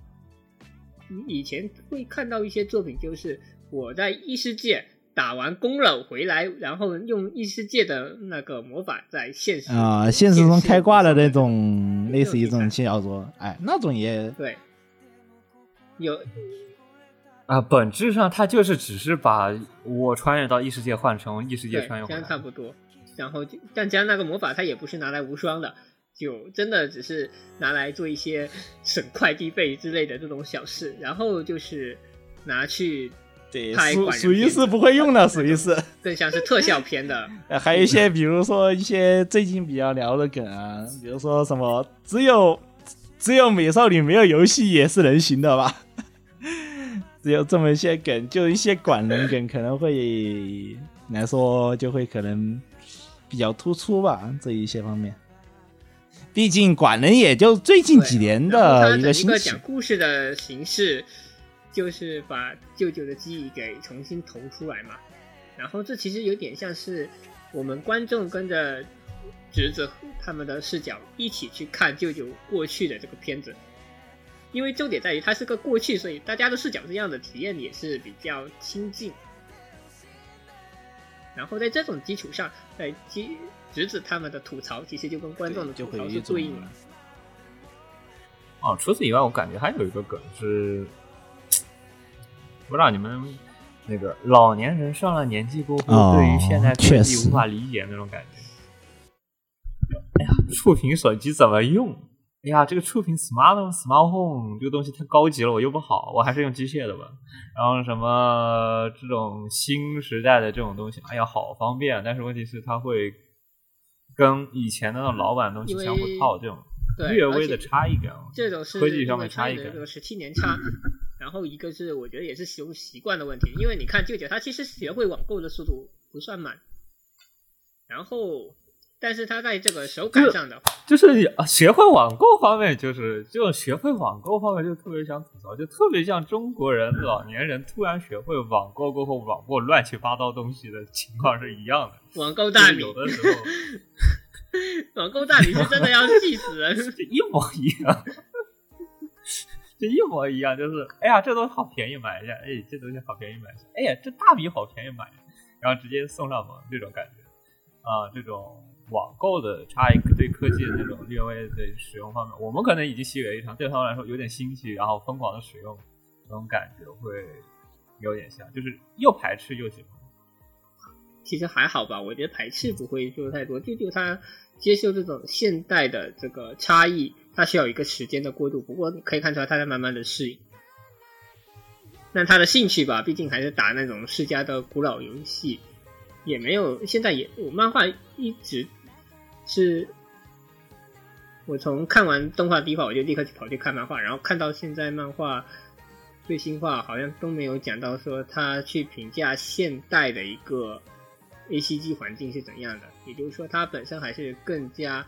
你以前会看到一些作品，就是我在异世界打完攻了回来，然后用异世界的那个魔法在现实啊、现实中开挂的那种，类似于这种题轻小说，哎，那种也对，有啊，本质上它就是只是把我穿越到异世界换成异世界穿越回来。样差不多。然后但加那个魔法，它也不是拿来无双的，就真的只是拿来做一些省快递费之类的这种小事，然后就是拿去对属属于是不会用的，属于是。更像是特效片的。呃还有一些，比如说一些最近比较聊的梗啊，比如说什么只有只有美少女没有游戏也是人形的吧？只有这么一些梗，就一些管人梗可能会来说就会可能比较突出吧，这一些方面。毕竟管人也就最近几年的一个整一个兴起讲故事的形式，就是把舅舅的记忆给重新投出来嘛。然后这其实有点像是我们观众跟着侄子他们的视角一起去看舅舅过去的这个片子。因为重点在于它是个过去，所以大家的视角这样的体验也是比较亲近。然后在这种基础上，在基侄子他们的吐槽，其实就跟观众的吐槽是就会有一种对应了。哦，除此以外，我感觉还有一个梗是，不知道你们那个老年人上了年纪过后，哦对于现代科技无法理解那种感觉。哎呀，触屏手机怎么用？哎呀，这个触屏 smart smart home 这个东西太高级了，我用不好，我还是用机械的吧。然后什么这种新时代的这种东西，哎呀，好方便，但是问题是它会跟以前的那种老版东西相互套，这种，略微的差异感。这种是科技上面差异感因为它有这个十七年差，然后一个是我觉得也是使用习惯的问题，因为你看舅舅他其实学会网购的速度不算慢，然后但是他在这个手感上的就是啊学会网购方面，就是就学会网购方面，就特别想吐槽，就特别像中国人老年人突然学会网购过后，网购乱七八糟东西的情况是一样的。网购大米，有的时候 网购大米是真的要气死人。就一模一样，就一模一样，就是哎呀，这东西好便宜，买一下；哎，这东西好便宜，买一下；哎呀，这大米好便宜，买一下，然后直接送上门这种感觉啊、这种网购的差异对科技的这种略微的使用方面，我们可能已经习以为常，对他们来说有点新奇，然后疯狂的使用，这种感觉会有点像，就是又排斥又喜欢。其实还好吧，我觉得排斥不会说太多，就就他接受这种现代的这个差异，他需要一个时间的过渡。不过可以看出来他在慢慢的适应。那他的兴趣吧，毕竟还是打那种世嘉的古老游戏，也没有现在也我漫画一直是，我从看完动画第一话我就立刻跑去看漫画，然后看到现在漫画最新话好像都没有讲到说他去评价现代的一个 A C G 环境是怎样的，也就是说他本身还是更加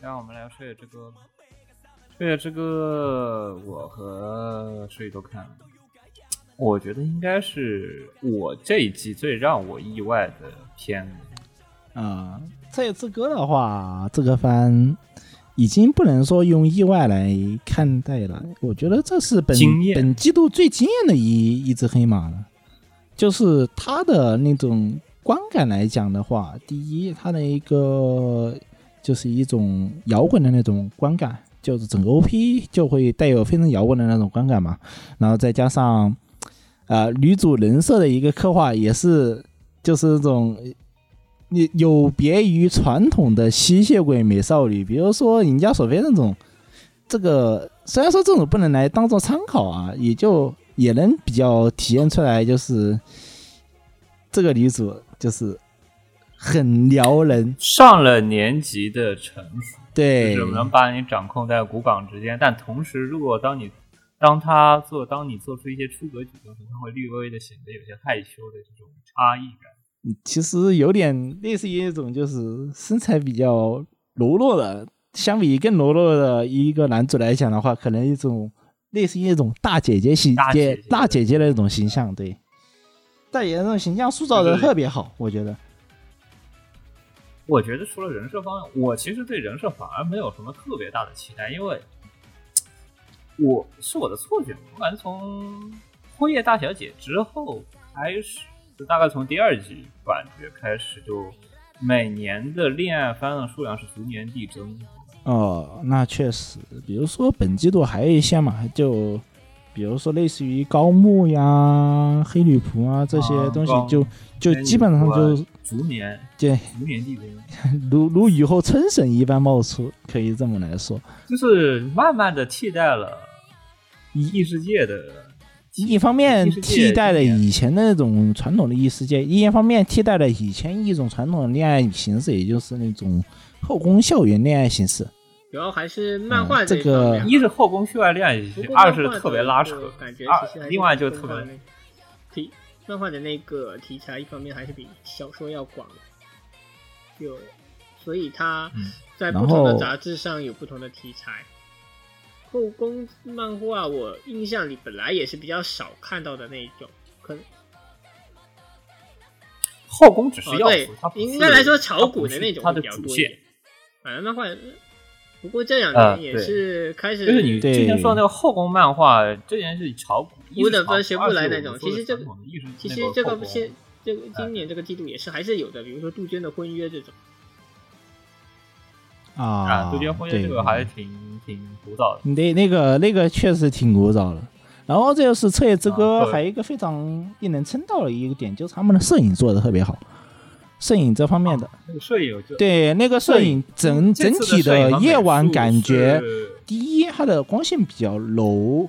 让我们来说夜之歌。说夜之歌，我和诗雨都看了。我觉得应该是我这一季最让我意外的片子。啊、这这个的话，这个番已经不能说用意外来看待了。我觉得这是本本季度最惊艳的一一只黑马了。就是他的那种观感来讲的话，第一，它的一个就是一种摇滚的那种观感，就是整个 OP 就会带有非常摇滚的那种观感嘛。然后再加上，呃，女主人设的一个刻画也是，就是那种你有别于传统的吸血鬼美少女，比如说尹家索菲那种，这个虽然说这种不能来当做参考啊，也就也能比较体现出来，就是这个女主就是很撩人，上了年纪的城府，对。就是能把你掌控在骨港之间，但同时，如果当你当他做，当你做出一些出格举动时，他会略微的显得有些害羞的这种差异感。其实有点类似于一种就是身材比较柔弱的，相比更柔弱的一个男主来讲的话，可能一种类似于一种大姐姐形大姐姐大姐姐的那种形象，对，大姐姐那种形象塑造的特别好，我觉得。我觉得除了人设方面，我其实对人设反而没有什么特别大的期待，因为我是我的错觉，我感觉从《辉夜大小姐》之后开始，就大概从第二季感觉开始，就每年的恋爱番的数量是逐年递增。哦，那确实，比如说本季度还有一些嘛，就比如说类似于高木呀、黑女仆啊这些东西就，就基本上就逐年对 如如雨后春笋一般冒出，可以这么来说。就是慢慢的替代了异世界的一方面替代了以前的那种传统的异世界，一方面替代了以前一种传统的恋爱形式，也就是那种后宫校园恋爱形式。主要还是漫画嗯这一方面个一是后宫秀爱恋二是特别拉扯，感觉二其实还是另外就特别漫画那题漫画的那个题材，一方面还是比小说要广，有，所以它嗯在不同的杂志上有不同的题材。后宫漫画我印象里本来也是比较少看到的那一种，可能后宫只是哦对要素，它，不是应该来说炒股的那种比较多一点。。反正漫画，不过这两呃年也是开始，就是你之前说的那个后宫漫画，这件是炒股，五等分学不来那种。其实这个其实这个现这个今年这个季度也是还是有的，比如说杜鹃的婚约这种。啊啊，杜鹃婚约这个还是挺挺古早的。那那个那个确实挺古早的。然后这就是《彻夜之歌还有一个非常令人称道的一个点，就是他们的摄影做的特别好，摄影这方面的，那个摄影有就对那个摄影整整体摄影和美夜晚感觉，第一它的光线比较柔，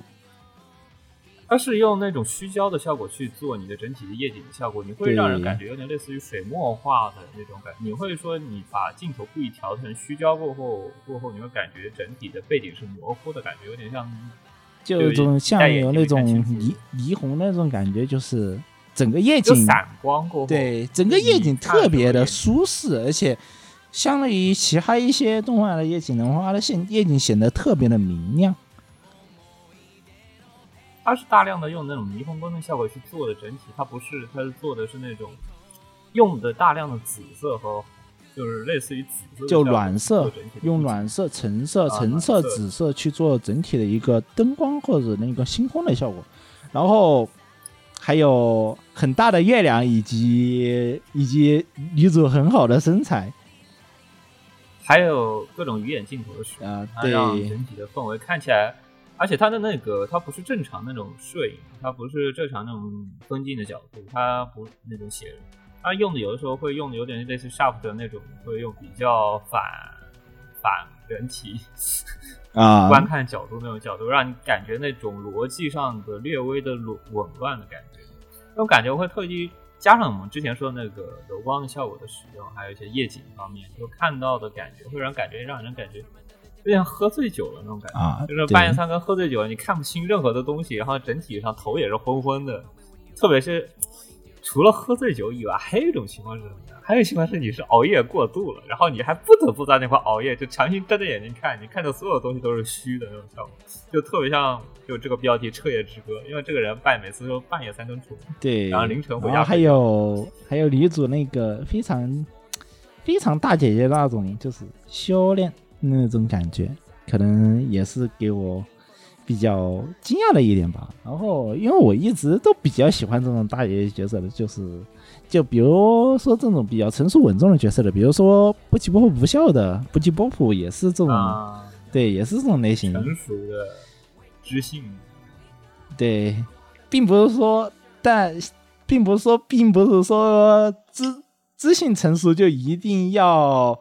它是用那种虚焦的效果去做你的整体的夜景的效果，你会让人感觉有点类似于水墨画的那种感。你会说你把镜头故意调成虚焦过后，过后你会感觉整体的背景是模糊的感觉，有点像就有种像有那种霓霓虹那种感觉，就是整个夜景就散光过后。对，整个夜景特别的舒适，而且相对于其他一些动画的夜景的话，它的现夜景显得特别的明亮。它是大量的用那种霓虹光的效果去做的整体，它不是，它是做的是那种用的大量的紫色和就是类似于紫色就暖色用暖色、橙色、啊橙色紫色去做整体的一个灯光或者那个星空的效果，然后还有很大的月亮以及以及女主很好的身材。还有各种鱼眼镜头的使用，啊、它对，让整体的氛围看起来，而且它的那个它不是正常那种摄影，它不是正常那种分镜的角度，它不那种写，它用的有的时候会用的有点类似 sharp 的那种，会用比较反反人体 啊，观看角度那种角度，让你感觉那种逻辑上的略微的紊紊乱的感觉，那种感觉会特意加上我们之前说的那个柔光的效果的使用，还有一些夜景方面，就看到的感觉会让感觉让人感觉有点喝醉酒了那种感觉，啊就是半夜三更喝醉酒，你看不清任何的东西，然后整体上头也是昏昏的，特别是除了喝醉酒以外，还有一种情况是什么呢？还有一种情况是你是熬夜过度了，然后你还不得不在那块熬夜，就强行睁着眼睛看，你看的所有东西都是虚的那种效果，就特别像就这个标题《彻夜之歌》，因为这个人半每次都半夜三更出门，对，然后凌晨回然后还家睡觉有还有女主那个非常非常大姐姐那种，就是修炼那种感觉，可能也是给我比较惊讶的一点吧。然后因为我一直都比较喜欢这种大姐姐角色的，就是就比如说这种比较成熟稳重的角色的，比如说不吉波普不笑的不吉波普也是这种，啊，对，也是这种类型。成熟的知性，对，并不是说，但并不是说，并不是说知知性成熟就一定要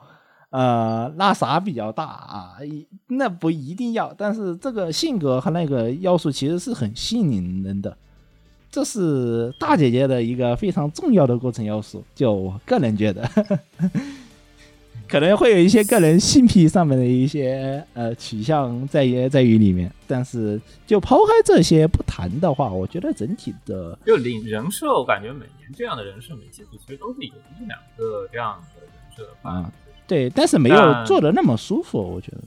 呃那啥比较大啊，一那不一定要，但是这个性格和那个要素其实是很吸引人的，这是大姐姐的一个非常重要的构成要素，就我个人觉得。可能会有一些个人性癖上面的一些呃取向在于在于里面，但是就抛开这些不谈的话，我觉得整体的就领人设，我感觉每年这样的人设每季度其实都是有一两个这样的人设对，但是没有做的那么舒服，我觉得。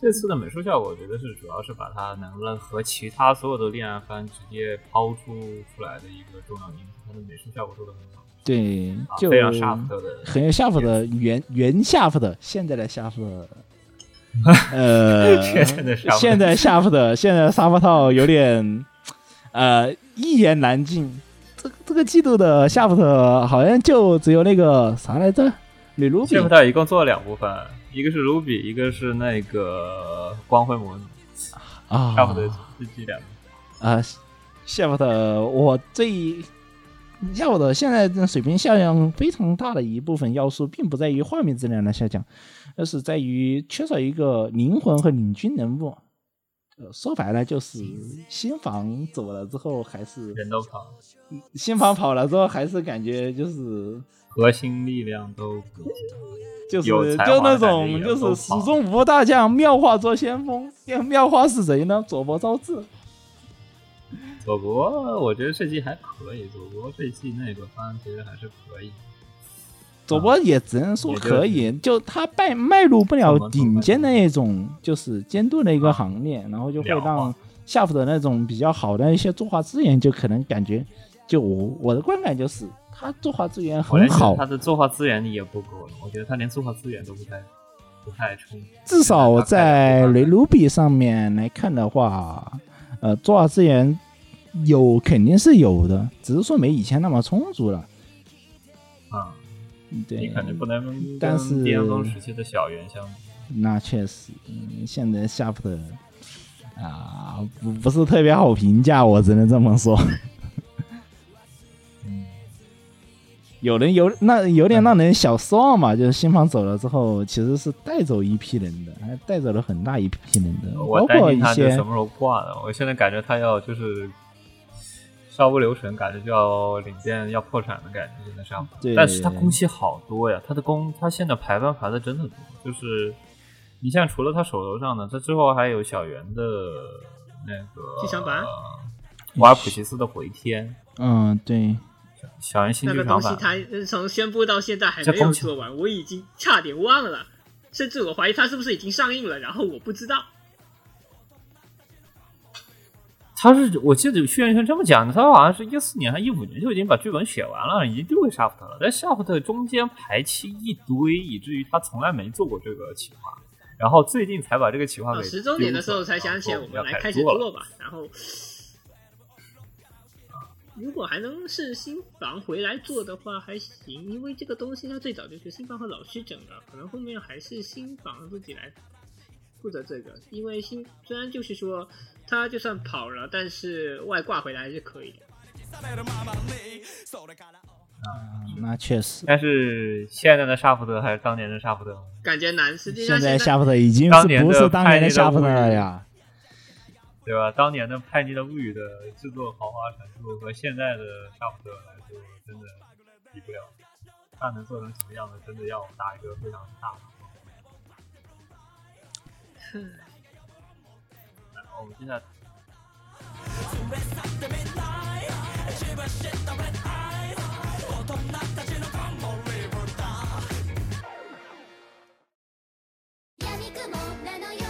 这次的美术效果，我觉得是主要是把它能不能和其他所有的恋爱番直接抛出出来的一个重要因素，它的美术效果做的很好，对，啊就非常下夫的，很有夏夫的原原夏夫的，现在的夏夫的，呃，现在的夏夫的现在沙发套有点呃一言难尽。这个这个季度的夏夫特好像就只有那个啥来着，吕卢比谢夫特一共做了两部分，一个是 Ruby，一个是那个光辉魔女，啊，差不多是这两个。啊，夏普特，我最夏普特现在这水平下降非常大的一部分要素，并不在于画面质量的下降，而是在于缺少一个灵魂和领军人物。呃，说白了就是新房走了之后，还是人都跑，新房跑了之后，还是感觉就是核心力量都不。就是就那种就是始终无大将，妙化做先锋。妙妙画是谁呢？佐伯昭治。佐伯，我觉得这季还可以，佐伯这季那个番其实还是可以。佐伯也只能说可以，就他迈迈入不了顶尖的那种，就是监督的一个行列，然后就会让嘛夏普的那种比较好的一些作画资源，就可能感觉，就我我的观感就是，他作画资源很好他，的作画资源也不够，我觉得他连作画资源都不太不太充足。至少在雷雷卢比上面来看的话，呃，作画资源有肯定是有的，只是说没以前那么充足了。啊，对，你肯定不能跟但是巅峰时期的小圆相比。那确实，嗯，现在夏普特啊，不不是特别好评价，我只能这么说。有人有那有点让人小失望嘛，就是新房走了之后，其实是带走一批人的，还带走了很大一批人的，我担包括一些心他是什么时候挂的。我现在感觉他要就是稍不留神，感觉就要领店要破产的感觉，现在上。对。但是他工期好多呀，他的工他现在排班排的真的多，就是你像除了他手头上的，他之后还有小圆的那个剧场版。瓦尔普奇斯的回天，嗯，对，小圆新那剧场版。个东西它呃从宣布到现在还没有做完，我已经差点忘了，甚至我怀疑它是不是已经上映了，然后我不知道。他是我记得宣传这么讲的，他好像是一四年还一五年就已经把剧本写完了，已经丢给沙福特了。但沙福特中间排期一堆，以至于他从来没做过这个企划，然后最近才把这个企划给到十周年的时候才想起来，我们来开始。做吧。然后，如果还能是新房回来做的话，还行，因为这个东西它最早就是新房和老师整的，可能后面还是新房自己来负责这个。因为新虽然就是说他就算跑了，但是外挂回来还是可以的。嗯那确实，但是现在的沙福德还是当年的沙福德吗？感觉难，实际上现在沙福德已经是当年的不是当年的夏普特派尼的了呀？对吧？当年的《派尼的物语》的制作豪华程度和现在的沙福特来说，真的比不了。它能做成什么样子，真的要打一个非常大的。来我们现在闇雲なのよ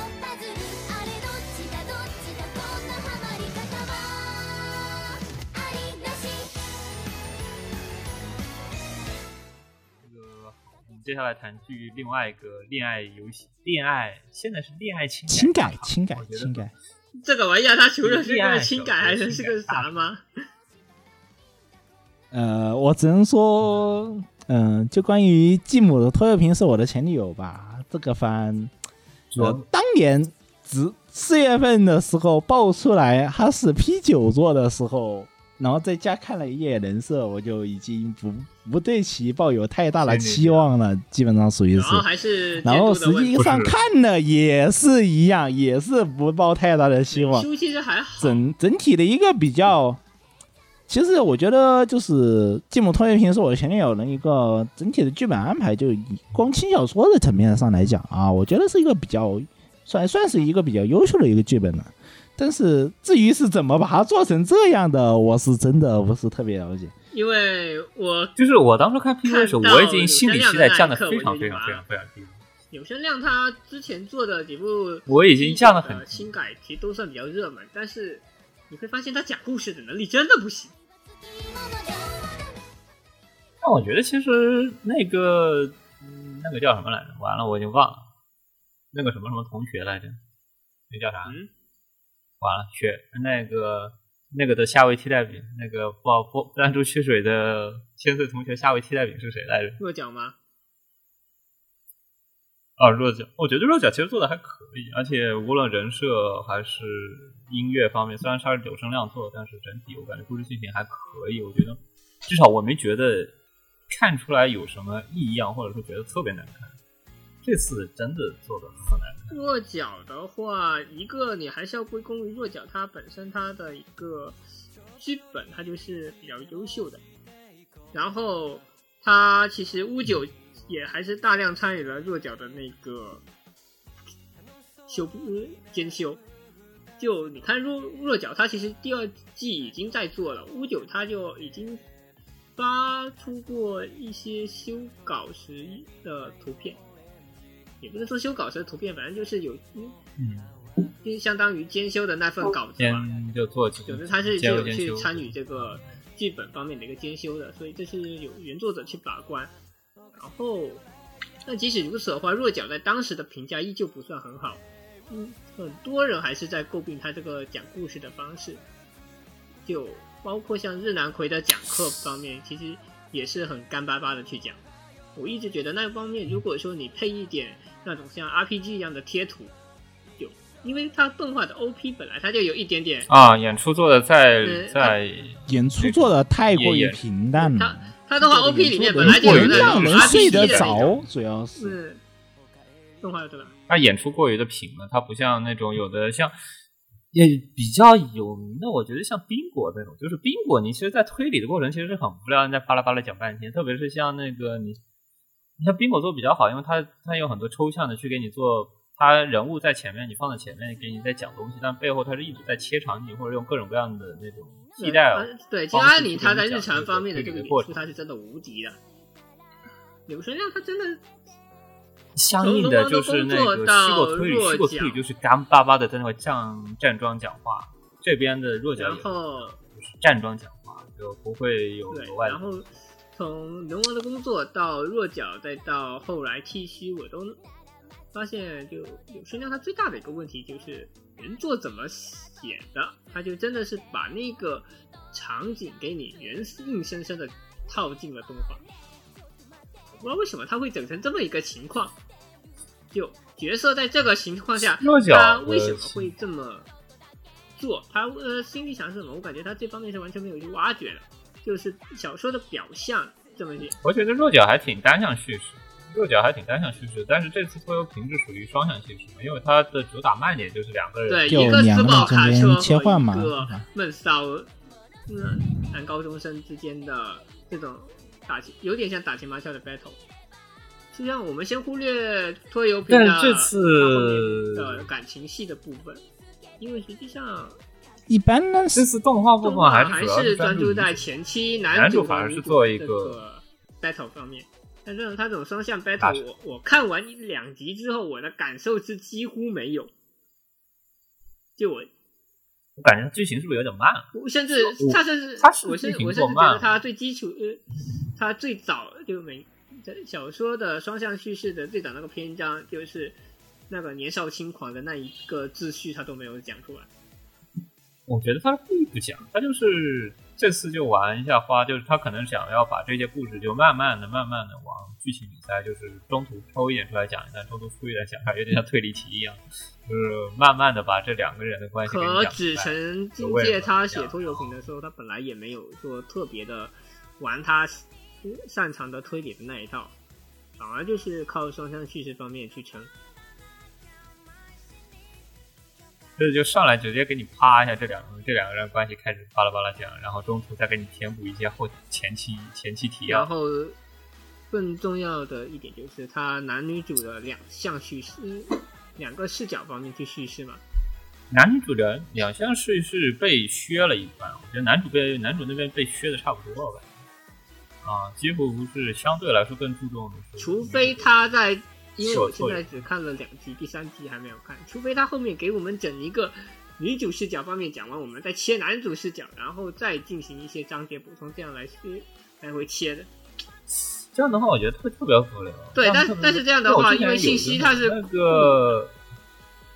接下来谈剧另外一个恋爱游戏，恋爱现在是恋爱情情感感，情感情感。这个玩意儿，它除了是恋爱个情感，还能是个啥吗？呃，我只能说，嗯、就关于继母的拖油瓶是我的前女友吧，这个番，呃，当年只四月份的时候爆出来他是 P 九做的时候，然后在家看了一夜人设，我就已经不不对其抱有太大的期望了，基本上属于是然。后还是然后实际上看的也是一样，也是不抱太大的希望。其实还好，整整体的一个比较，其实我觉得就是吉姆托耶平是我前女友的一个整体的剧本安排，就以光轻小说的层面上来讲啊，我觉得是一个比较算算是一个比较优秀的一个剧本了。但是至于是怎么把它做成这样的，我是真的不是特别了解。因为我就是我当初看 PV 的时候，我已经心理期待降的非常非常非常非常低了。有声亮他之前做的几部，我已经降的很低轻改，其实都算比较热门，但是你会发现他讲故事的能力真的不行。但我觉得其实那个嗯那个叫什么来着？完了，我已经忘了。那个什么什么同学来着？那叫啥？嗯完了，学那个那个的下位替代品，那个不不弹珠缺水的千岁同学下位替代品是谁来着？弱角吗？啊，弱脚，我觉得弱脚其实做的还可以，而且无论人设还是音乐方面，虽然它是九声亮做，但是整体我感觉故事剧情还可以。我觉得至少我没觉得看出来有什么异样，或者说觉得特别难看。这次真的做的很难。弱角的话，一个你还是要归功于弱角它本身它的一个剧本，它就是比较优秀的。然后它其实乌九也还是大量参与了弱角的那个修呃兼修。就你看弱弱角，它其实第二季已经在做了，乌九它就已经发出过一些修稿时的图片。也不是说修稿时的图片，反正就是有，嗯，就是相当于监修的那份稿子嘛。就做总之，他是就有去参与这个剧本方面的一个监修的，所以这是有原作者去把关。然后，那即使如此的话，弱角在当时的评价依旧不算很好，嗯，很多人还是在诟病他这个讲故事的方式，就包括像日南葵的讲课方面，其实也是很干巴巴的去讲。我一直觉得那方面，如果说你配一点那种像 RPG 一样的贴图，有因为它动画的 OP 本来它就有一点点，啊，演出做的在呃在演出做的太过于平淡了，它动画 OP 里面本来就有那种于让人 RPG 睡得的那种。着，主要是。是动画对吧？他演出过于的平了，他不像那种有的像也比较有名的，我觉得像冰果那种，就是冰果，你其实，在推理的过程其实是很无聊，你在巴拉巴拉讲半天，特别是像那个你，你像冰果做比较好，因为它它有很多抽象的去给你做，它人物在前面，你放在前面给你在讲东西，但背后它是一直在切场景或者用各种各样的那种替代呃对，金方式安妮去给你她在日常方面的这个演出，推理的过程她是真的无敌的。柳生亮他真的相应的就是那个虚构推理，虚构推理就是干巴巴的在那块站站桩讲话，这边的弱角然后就是站桩讲话，就不会有额，外的然后从龙王的工作到弱角，再到后来剃须，我都发现，就有生亮他最大的一个问题就是原作怎么写的，他就真的是把那个场景给你原硬生生的套进了动画。我不知道为什么他会整成这么一个情况，就角色在这个情况下，他为什么呃会这么做？他呃心里想是什么？我感觉他这方面是完全没有去挖掘的，就是小说的表象这么点。我觉得弱角还挺单向叙事，弱角还挺单向叙事，但是这次拖油瓶是属于双向叙事嘛，因为它的主打卖点就是两个人，对，就一个两个自爆卡车切换嘛一个闷骚，嗯，男高中生之间的这种打情，有点像打情骂俏的 battle。实际上，我们先忽略拖油瓶的但这次它后面的感情戏的部分，因为实际上一般呢这次动画部分还是还是专注在前期男男主主反而是和女主做一个这个 battle 方面。但这种他这种双向 battle，我我看完两集之后，我的感受是几乎没有。就我我感觉剧情是不是有点慢了？我甚至他甚至他是我甚至我甚至觉得他最基础呃，他最早就没在小说的双向叙事的最早那个篇章，就是那个年少轻狂的那一个秩序，他都没有讲出来。我觉得他故意不讲，他就是这次就玩一下花，就是他可能想要把这些故事就慢慢的、慢慢的往剧情里塞，就是中途抽一点出来讲一下，中途出一点讲一下，有点像推理题一样，就是慢慢的把这两个人的关系给你可指讲明白。成境界他写拖油瓶的时候，他本来也没有说特别的玩他擅长的推理的那一套，反而就是靠双向叙事方面去撑。这就上来直接给你啪一下，这两个这两个人关系开始巴拉巴拉讲，然后中途再给你填补一些后前期前期提要。然后更重要的一点就是，他男女主的两项叙事，两个视角方面去叙事嘛。男女主的两项叙事被削了一半，我觉得男主被男主那边被削的差不多了吧。啊，几乎不是相对来说更注重的是，除非他在，因为我现在只看了两集，第三集还没有看。除非他后面给我们整一个女主视角方面讲完，我们再切男主视角，然后再进行一些章节补充，这样来切来回切的。这样的话，我觉得特特别无聊。对，但但是这样的话，因为信息它是那个。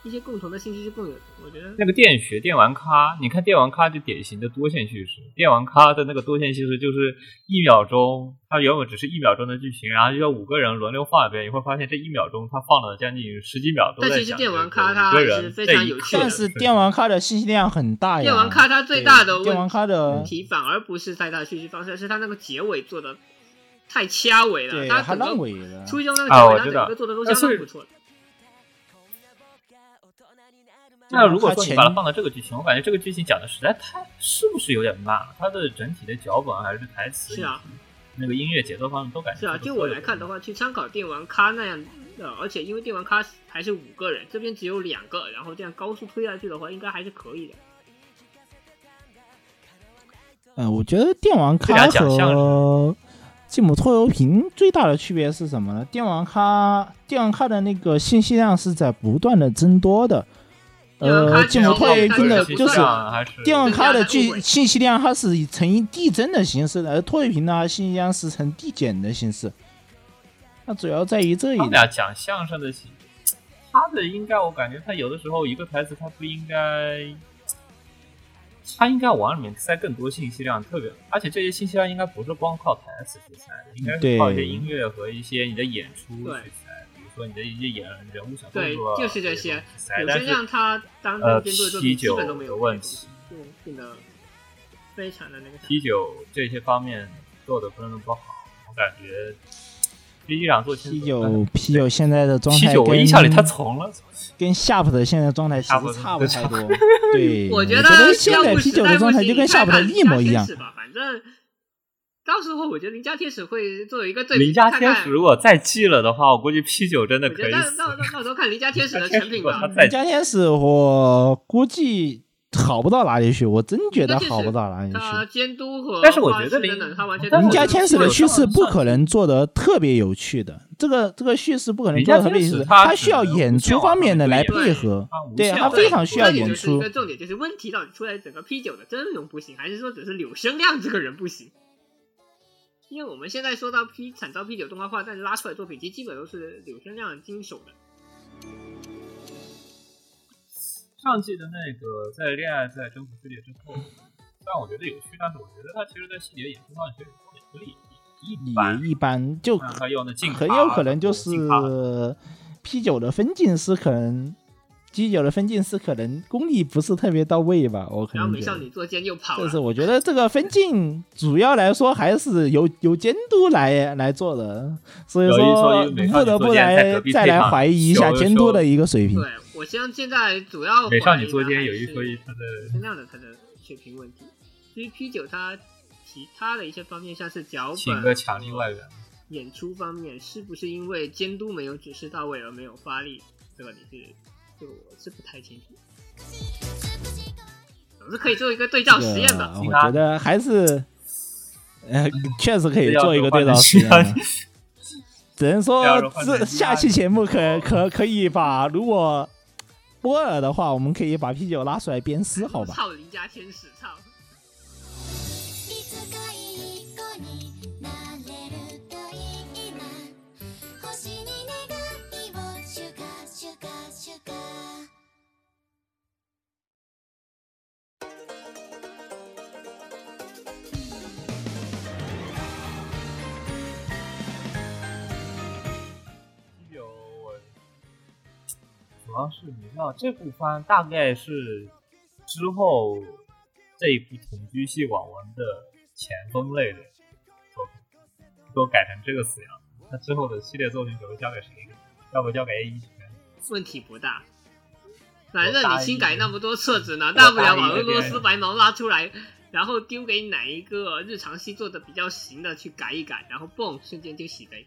一些共同的信息是共有的，我觉得那个电学电玩咖，你看电玩咖就典型的多线叙事。电玩咖的那个多线叙事就是一秒钟，它原本只是一秒钟的剧情，然后就要五个人轮流画一遍，你会发现这一秒钟它放了将近十几秒都在但其实电玩咖它是非常有趣的，但是电玩咖的信息量很大呀。电玩咖它最大的电玩咖的问题反而不是太大叙事方式，是它那个结尾做的太掐尾了，它还烂尾了。初中那个结尾，它整个做的都相当不错的。那如果说你把它放到这个剧情，我感觉这个剧情讲的实在太是不是有点慢了？它的整体的脚本还是台词，是啊，那个音乐节奏方面都感觉是啊。就我来看的话，去参考电玩咖那样的，而且因为电玩咖还是五个人，这边只有两个，然后这样高速推下去的话，应该还是可以的。嗯，我觉得电玩咖和吉姆拖油瓶最大的区别是什么呢？电玩咖电玩咖的那个信息量是在不断的增多的。呃，吉姆拖油瓶的就是电话卡的剧信息量，它是呈以递增的形式的，而拖油瓶呢，信息量是呈递减的形式。它主要在于这一点。讲相声的，他的应该我感觉他有的时候一个台词他不应该，他应该往里面塞更多信息量，特别而且这些信息量应该不是光靠台词去塞的，应该是靠一些音乐和一些你的演出去塞。说你的一些演人物小动作，对，就是这些。有些让他当呃，P 九都没有问题，就变得非常的那个。啤酒这些方面做的不是那么好，我感觉。P 两做啤酒，啤酒现在的状态我印象里他从了，跟 Sharp 的现在状态其实差不太多。对，我觉得现在啤酒的状态就跟 Sharp 的一模一样。反正。到时候我觉得邻家天使会作为一个对邻家天使如果再寄了的话，我估计 P 九真的可以。到到到时候看邻家天使的 成品吧。邻家天使我估计好不到哪里去，我真觉得好不到哪里去。监督和但是我觉得邻邻家天使的叙事不可能做得特别有趣的，这个这个叙事不可能做的特别有趣，它需要演出方面的来配合。对，他非常需要演出。一个重点就是问题到底出在整个 P 九的阵容不行，还是说只是柳生亮这个人不行？因为我们现在说到 P 惨遭 P 九动画化，但是拉出来作品其实基本都是柳生亮经手的。上季的那个在恋爱在征服世界之后，虽然我觉得有趣，但是我觉得它其实，在细节演出上其实也可以一般一般，就很有可能就是 P 九的分镜师可能。G 九的分镜是可能功力不是特别到位吧，我可能。然后美少女做监又跑了。就是我觉得这个分镜主要来说还是由由监督来来做的，所以说不得不来再来怀疑一下监督的一个水平。对，我相信现在主要美少女做监有一说一，他的尽量的他的水平问题。至于 P 九，它其他的一些方面，像是脚本、请个强力外援、演出方面，是不是因为监督没有指示到位而没有发力？这个你是？我是不太清楚，总是可以做一个对照实验的。我觉得还是，呃，确实可以做一个对照实验。只能说这下期节目可可可以把，如果波尔的话，我们可以把啤酒拉出来鞭尸，好吧？操邻家天使，操！主要是你知道这部番大概是之后这一部同居系网文的前锋类的作品，都改成这个死样，那之后的系列作品准备交给谁？要不交给 A 一？问题不大。反正你新改那么多册子呢，大不了把俄罗斯白毛拉出来，然后丢给哪一个日常系做的比较行的去改一改，然后嘣，瞬间就洗杯。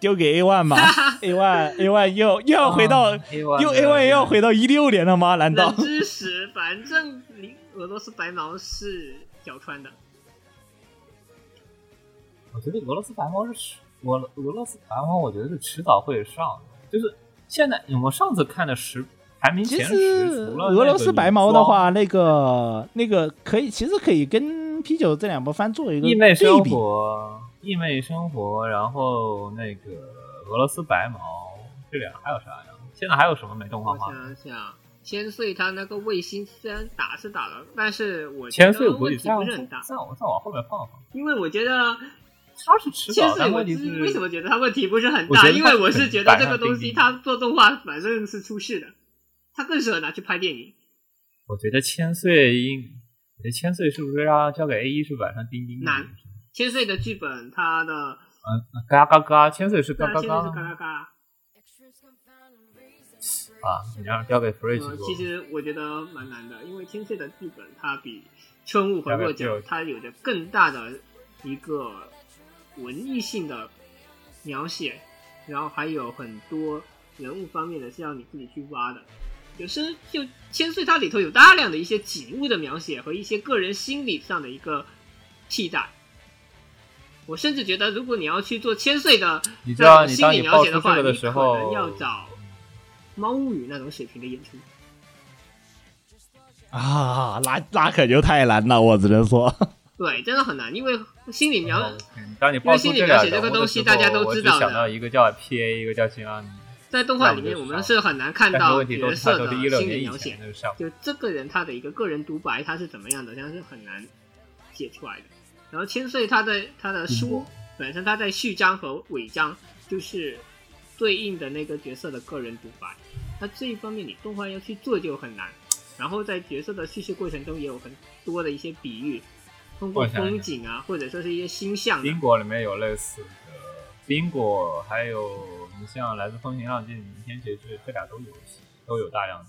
丢给 A one 吗，A one A one 又又要回到、啊 A1 又 A one 又要回到一六年了吗？难道冷？知识，反正你俄罗斯白毛是脚穿的，我觉得俄罗斯白毛是迟，我俄罗斯白毛，我觉得是迟早会上。就是现在我上次看的十排名其前十，除了俄罗斯白毛的话，那个那个可以，其实可以跟啤酒这两波番做一个对比。活、异妹生活，然后那个俄罗斯白毛，这俩还有啥呀？现在还有什么没动画我？想想，千岁他那个卫星虽然打是打了，但是我觉千岁得问题不是很大，再往再往后面放放，因为我觉得他是迟早，千岁我但问题是为什么觉得他问题不是很大？因为我是觉得这个东西他做动画反正是出事的，他更适合拿去拍电影。我觉得千岁应，我觉得千岁是不是要交给 A 一是晚上钉钉？难千岁的剧本，他的嗯，嘎嘎嘎，千岁是嘎嘎嘎千岁是嘎嘎嘎。啊！你要交给 Free 去呃，做。其实我觉得蛮难的，因为千岁的剧本它比春雾和弱角大概只有它有着更大的一个文艺性的描写，然后还有很多人物方面的是要你自己去挖的。有时就千岁它里头有大量的一些景物的描写和一些个人心理上的一个替代。我甚至觉得，如果你要去做千岁的你知道心理当你爆描写的话，出这个的你可时候能要找猫物语那种水平的演出。啊，那那可就太难了，我只能说。对，真的很难，因为心理描嗯当你爆出这俩人物的时候，大家都知道的我只想到一个叫 PA，一个叫金阿尼。在动画里面，我们是很难看到但是问题都角色的心理描年以前写。就这个人他的一个个人独白他是怎么样的，这样是很难写出来的。然后千岁他的他的书本身他在序章和尾章就是对应的那个角色的个人独白，那这一方面你动画要去做就很难。然后在角色的叙事过程中也有很多的一些比喻，通过风景啊，或者说是一些星象的宾果里面有类似的，宾果还有你像来自风行浪迹、明天节制，这俩都有都有大量的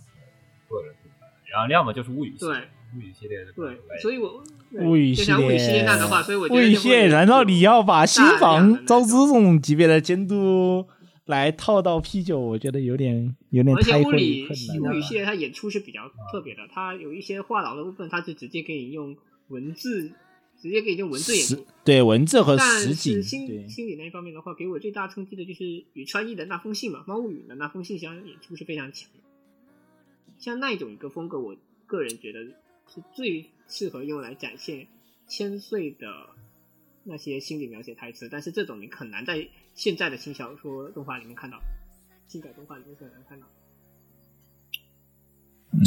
个人独白，然后要么就是物语系，对物语系列的对，所以我物语系就像物语系列列那的话，所以我觉物语得就会系列，难道你要把新房招资这种级别的监督来套到 P 九？我觉得有点有点而且太困难了物语。系列它演出是比较特别的，它有一些话痨的部分，它是直接可以用文字，直接可以用文字演出。对文字和实景，对心心理那一方面的话，给我最大冲击的就是宇川一的那封信嘛，猫物语的那封信箱演出是非常强的。像那一种一个风格，我个人觉得是最适合用来展现千岁的那些心理描写台词，但是这种你很难在现在的新小说动画里面看到，新改动画里面是很难看到。嗯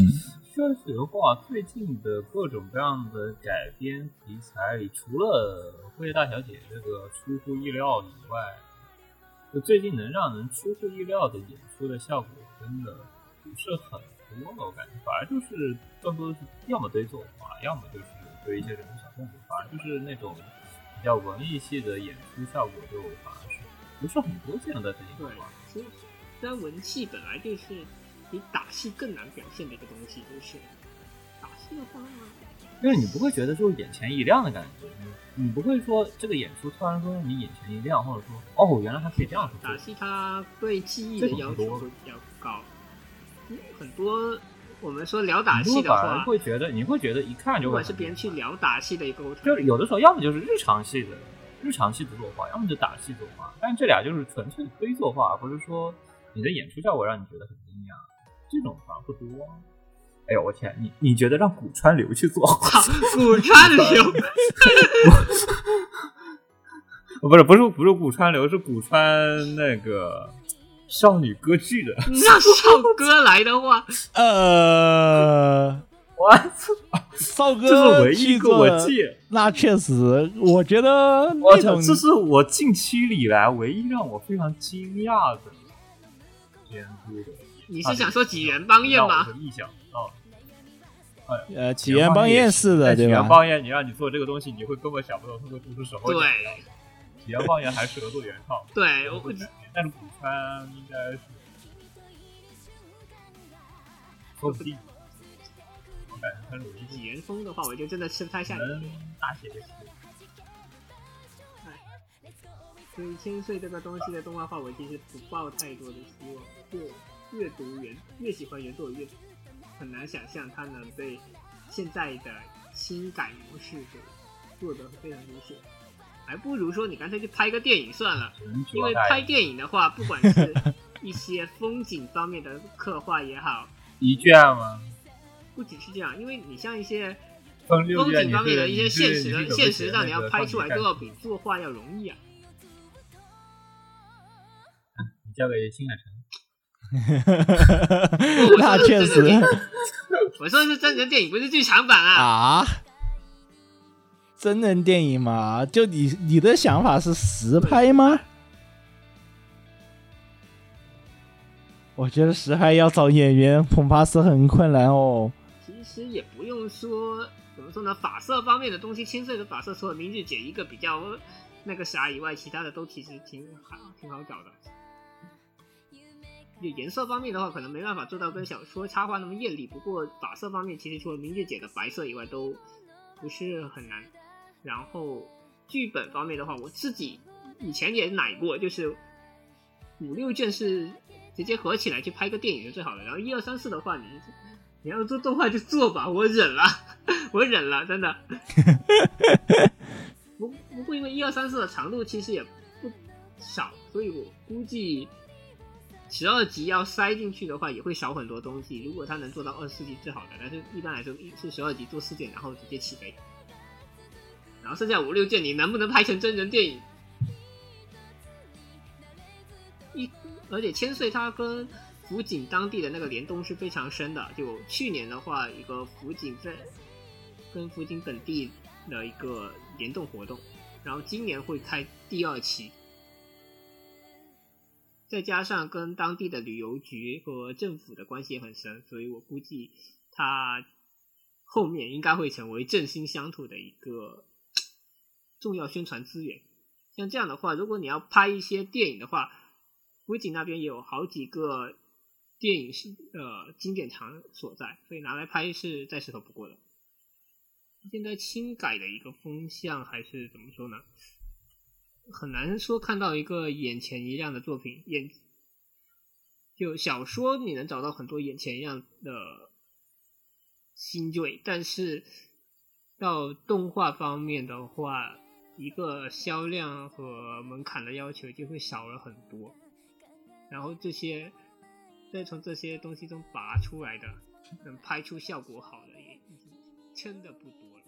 说实话，最近的各种各样的改编题材里，除了《辉夜大小姐》这个出乎意料以外，就最近能让人出乎意料的演出的效果，真的不是很我感觉反而就是更多的是要么堆作画，要么就是堆一些人物小动作，反而就是那种比较文艺系的演出效果，就反而是不是很多见的这一对吧。，其实虽然文戏本来就是比打戏更难表现的一个东西，就是打戏的话，因为你不会觉得就是眼前一亮的感觉，你你不会说这个演出突然说你眼前一亮，或者说哦原来还可以这样打。戏它对记忆的要求会比较高，很多我们说聊打戏的会反而话，会觉得，你会觉得一看就会不管是别人去聊打戏的一个就是有的时候要么就是日常戏的日常戏的作画，要么就打戏作画，但这俩就是纯粹的堆作画，不是说你的演出效果让你觉得很惊讶，这种反而不多。哎呦我天，你你觉得让古川流去做画？古川流，不是不是不是古川流，是古川那个少女歌剧的。让少哥来的话，呃，我操！少这是唯一一个我记，那确实，我觉得我操，这是我近期以来唯一让我非常惊讶的监督的。你是想说几元邦彦吗让我的？意想不到。呃起源邦彦是的，对起源吧？邦彦，你让你做这个东西，你会根本想不到它会做出什么对样。起源邦彦还适合做原创，对，我但是古川应该是说不定。我感觉他鲁一起源风的话，我就真的吃不太下。大写的写。所以千岁这个东西的动画化，我其实不抱太多的希望。就越读原越喜欢原作，越很难想象它能被现在的新改模式给做得非常优秀。还不如说你干脆去拍个电影算了，因为拍电影的话，不管是一些风景方面的刻画也好，一卷吗？不只是这样，因为你像一些风景方面的一些现实的现实上，写那个你要拍出来都要比作画要容易啊。你交给新海诚。那确实我说的是真人电影，不是剧场版啊。啊，真人电影嘛，就你你的想法是实拍吗？我觉得实拍要找演员恐怕是很困难哦。其实也不用说怎么说呢，发色方面的东西，千岁的发色除了明日姐一个比较那个啥以外，其他的都其实挺好挺好找的。就颜色方面的话，可能没办法做到跟小说插画那么艳丽，不过发色方面其实除了明日姐的白色以外，都不是很难。然后剧本方面的话，我自己以前也奶过，就是五六卷是直接合起来去拍个电影是最好的。然后一二三四的话，你你要做动画就做吧，我忍了，我忍了，真的。不不过因为一二三四的长度其实也不少，所以我估计十二集要塞进去的话，也会少很多东西。如果他能做到二十四集最好的，但是一般来说是十二集做四卷，然后直接起飞。然后剩下五六件，你能不能拍成真人电影？一而且千岁它跟福井当地的那个联动是非常深的。就去年的话，一个福井在跟福井本地的一个联动活动，然后今年会开第二期，再加上跟当地的旅游局和政府的关系也很深，所以我估计他后面应该会成为振兴乡土的一个重要宣传资源。像这样的话，如果你要拍一些电影的话，福井那边也有好几个电影是呃经典场所在，所以拿来拍是再适合不过的。现在轻改的一个风向还是怎么说呢？很难说看到一个眼前一亮的作品。眼就小说你能找到很多眼前一亮的新锐，但是到动画方面的话，一个销量和门槛的要求就会少了很多。然后这些再从这些东西中拔出来的能拍出效果好的也真的不多了。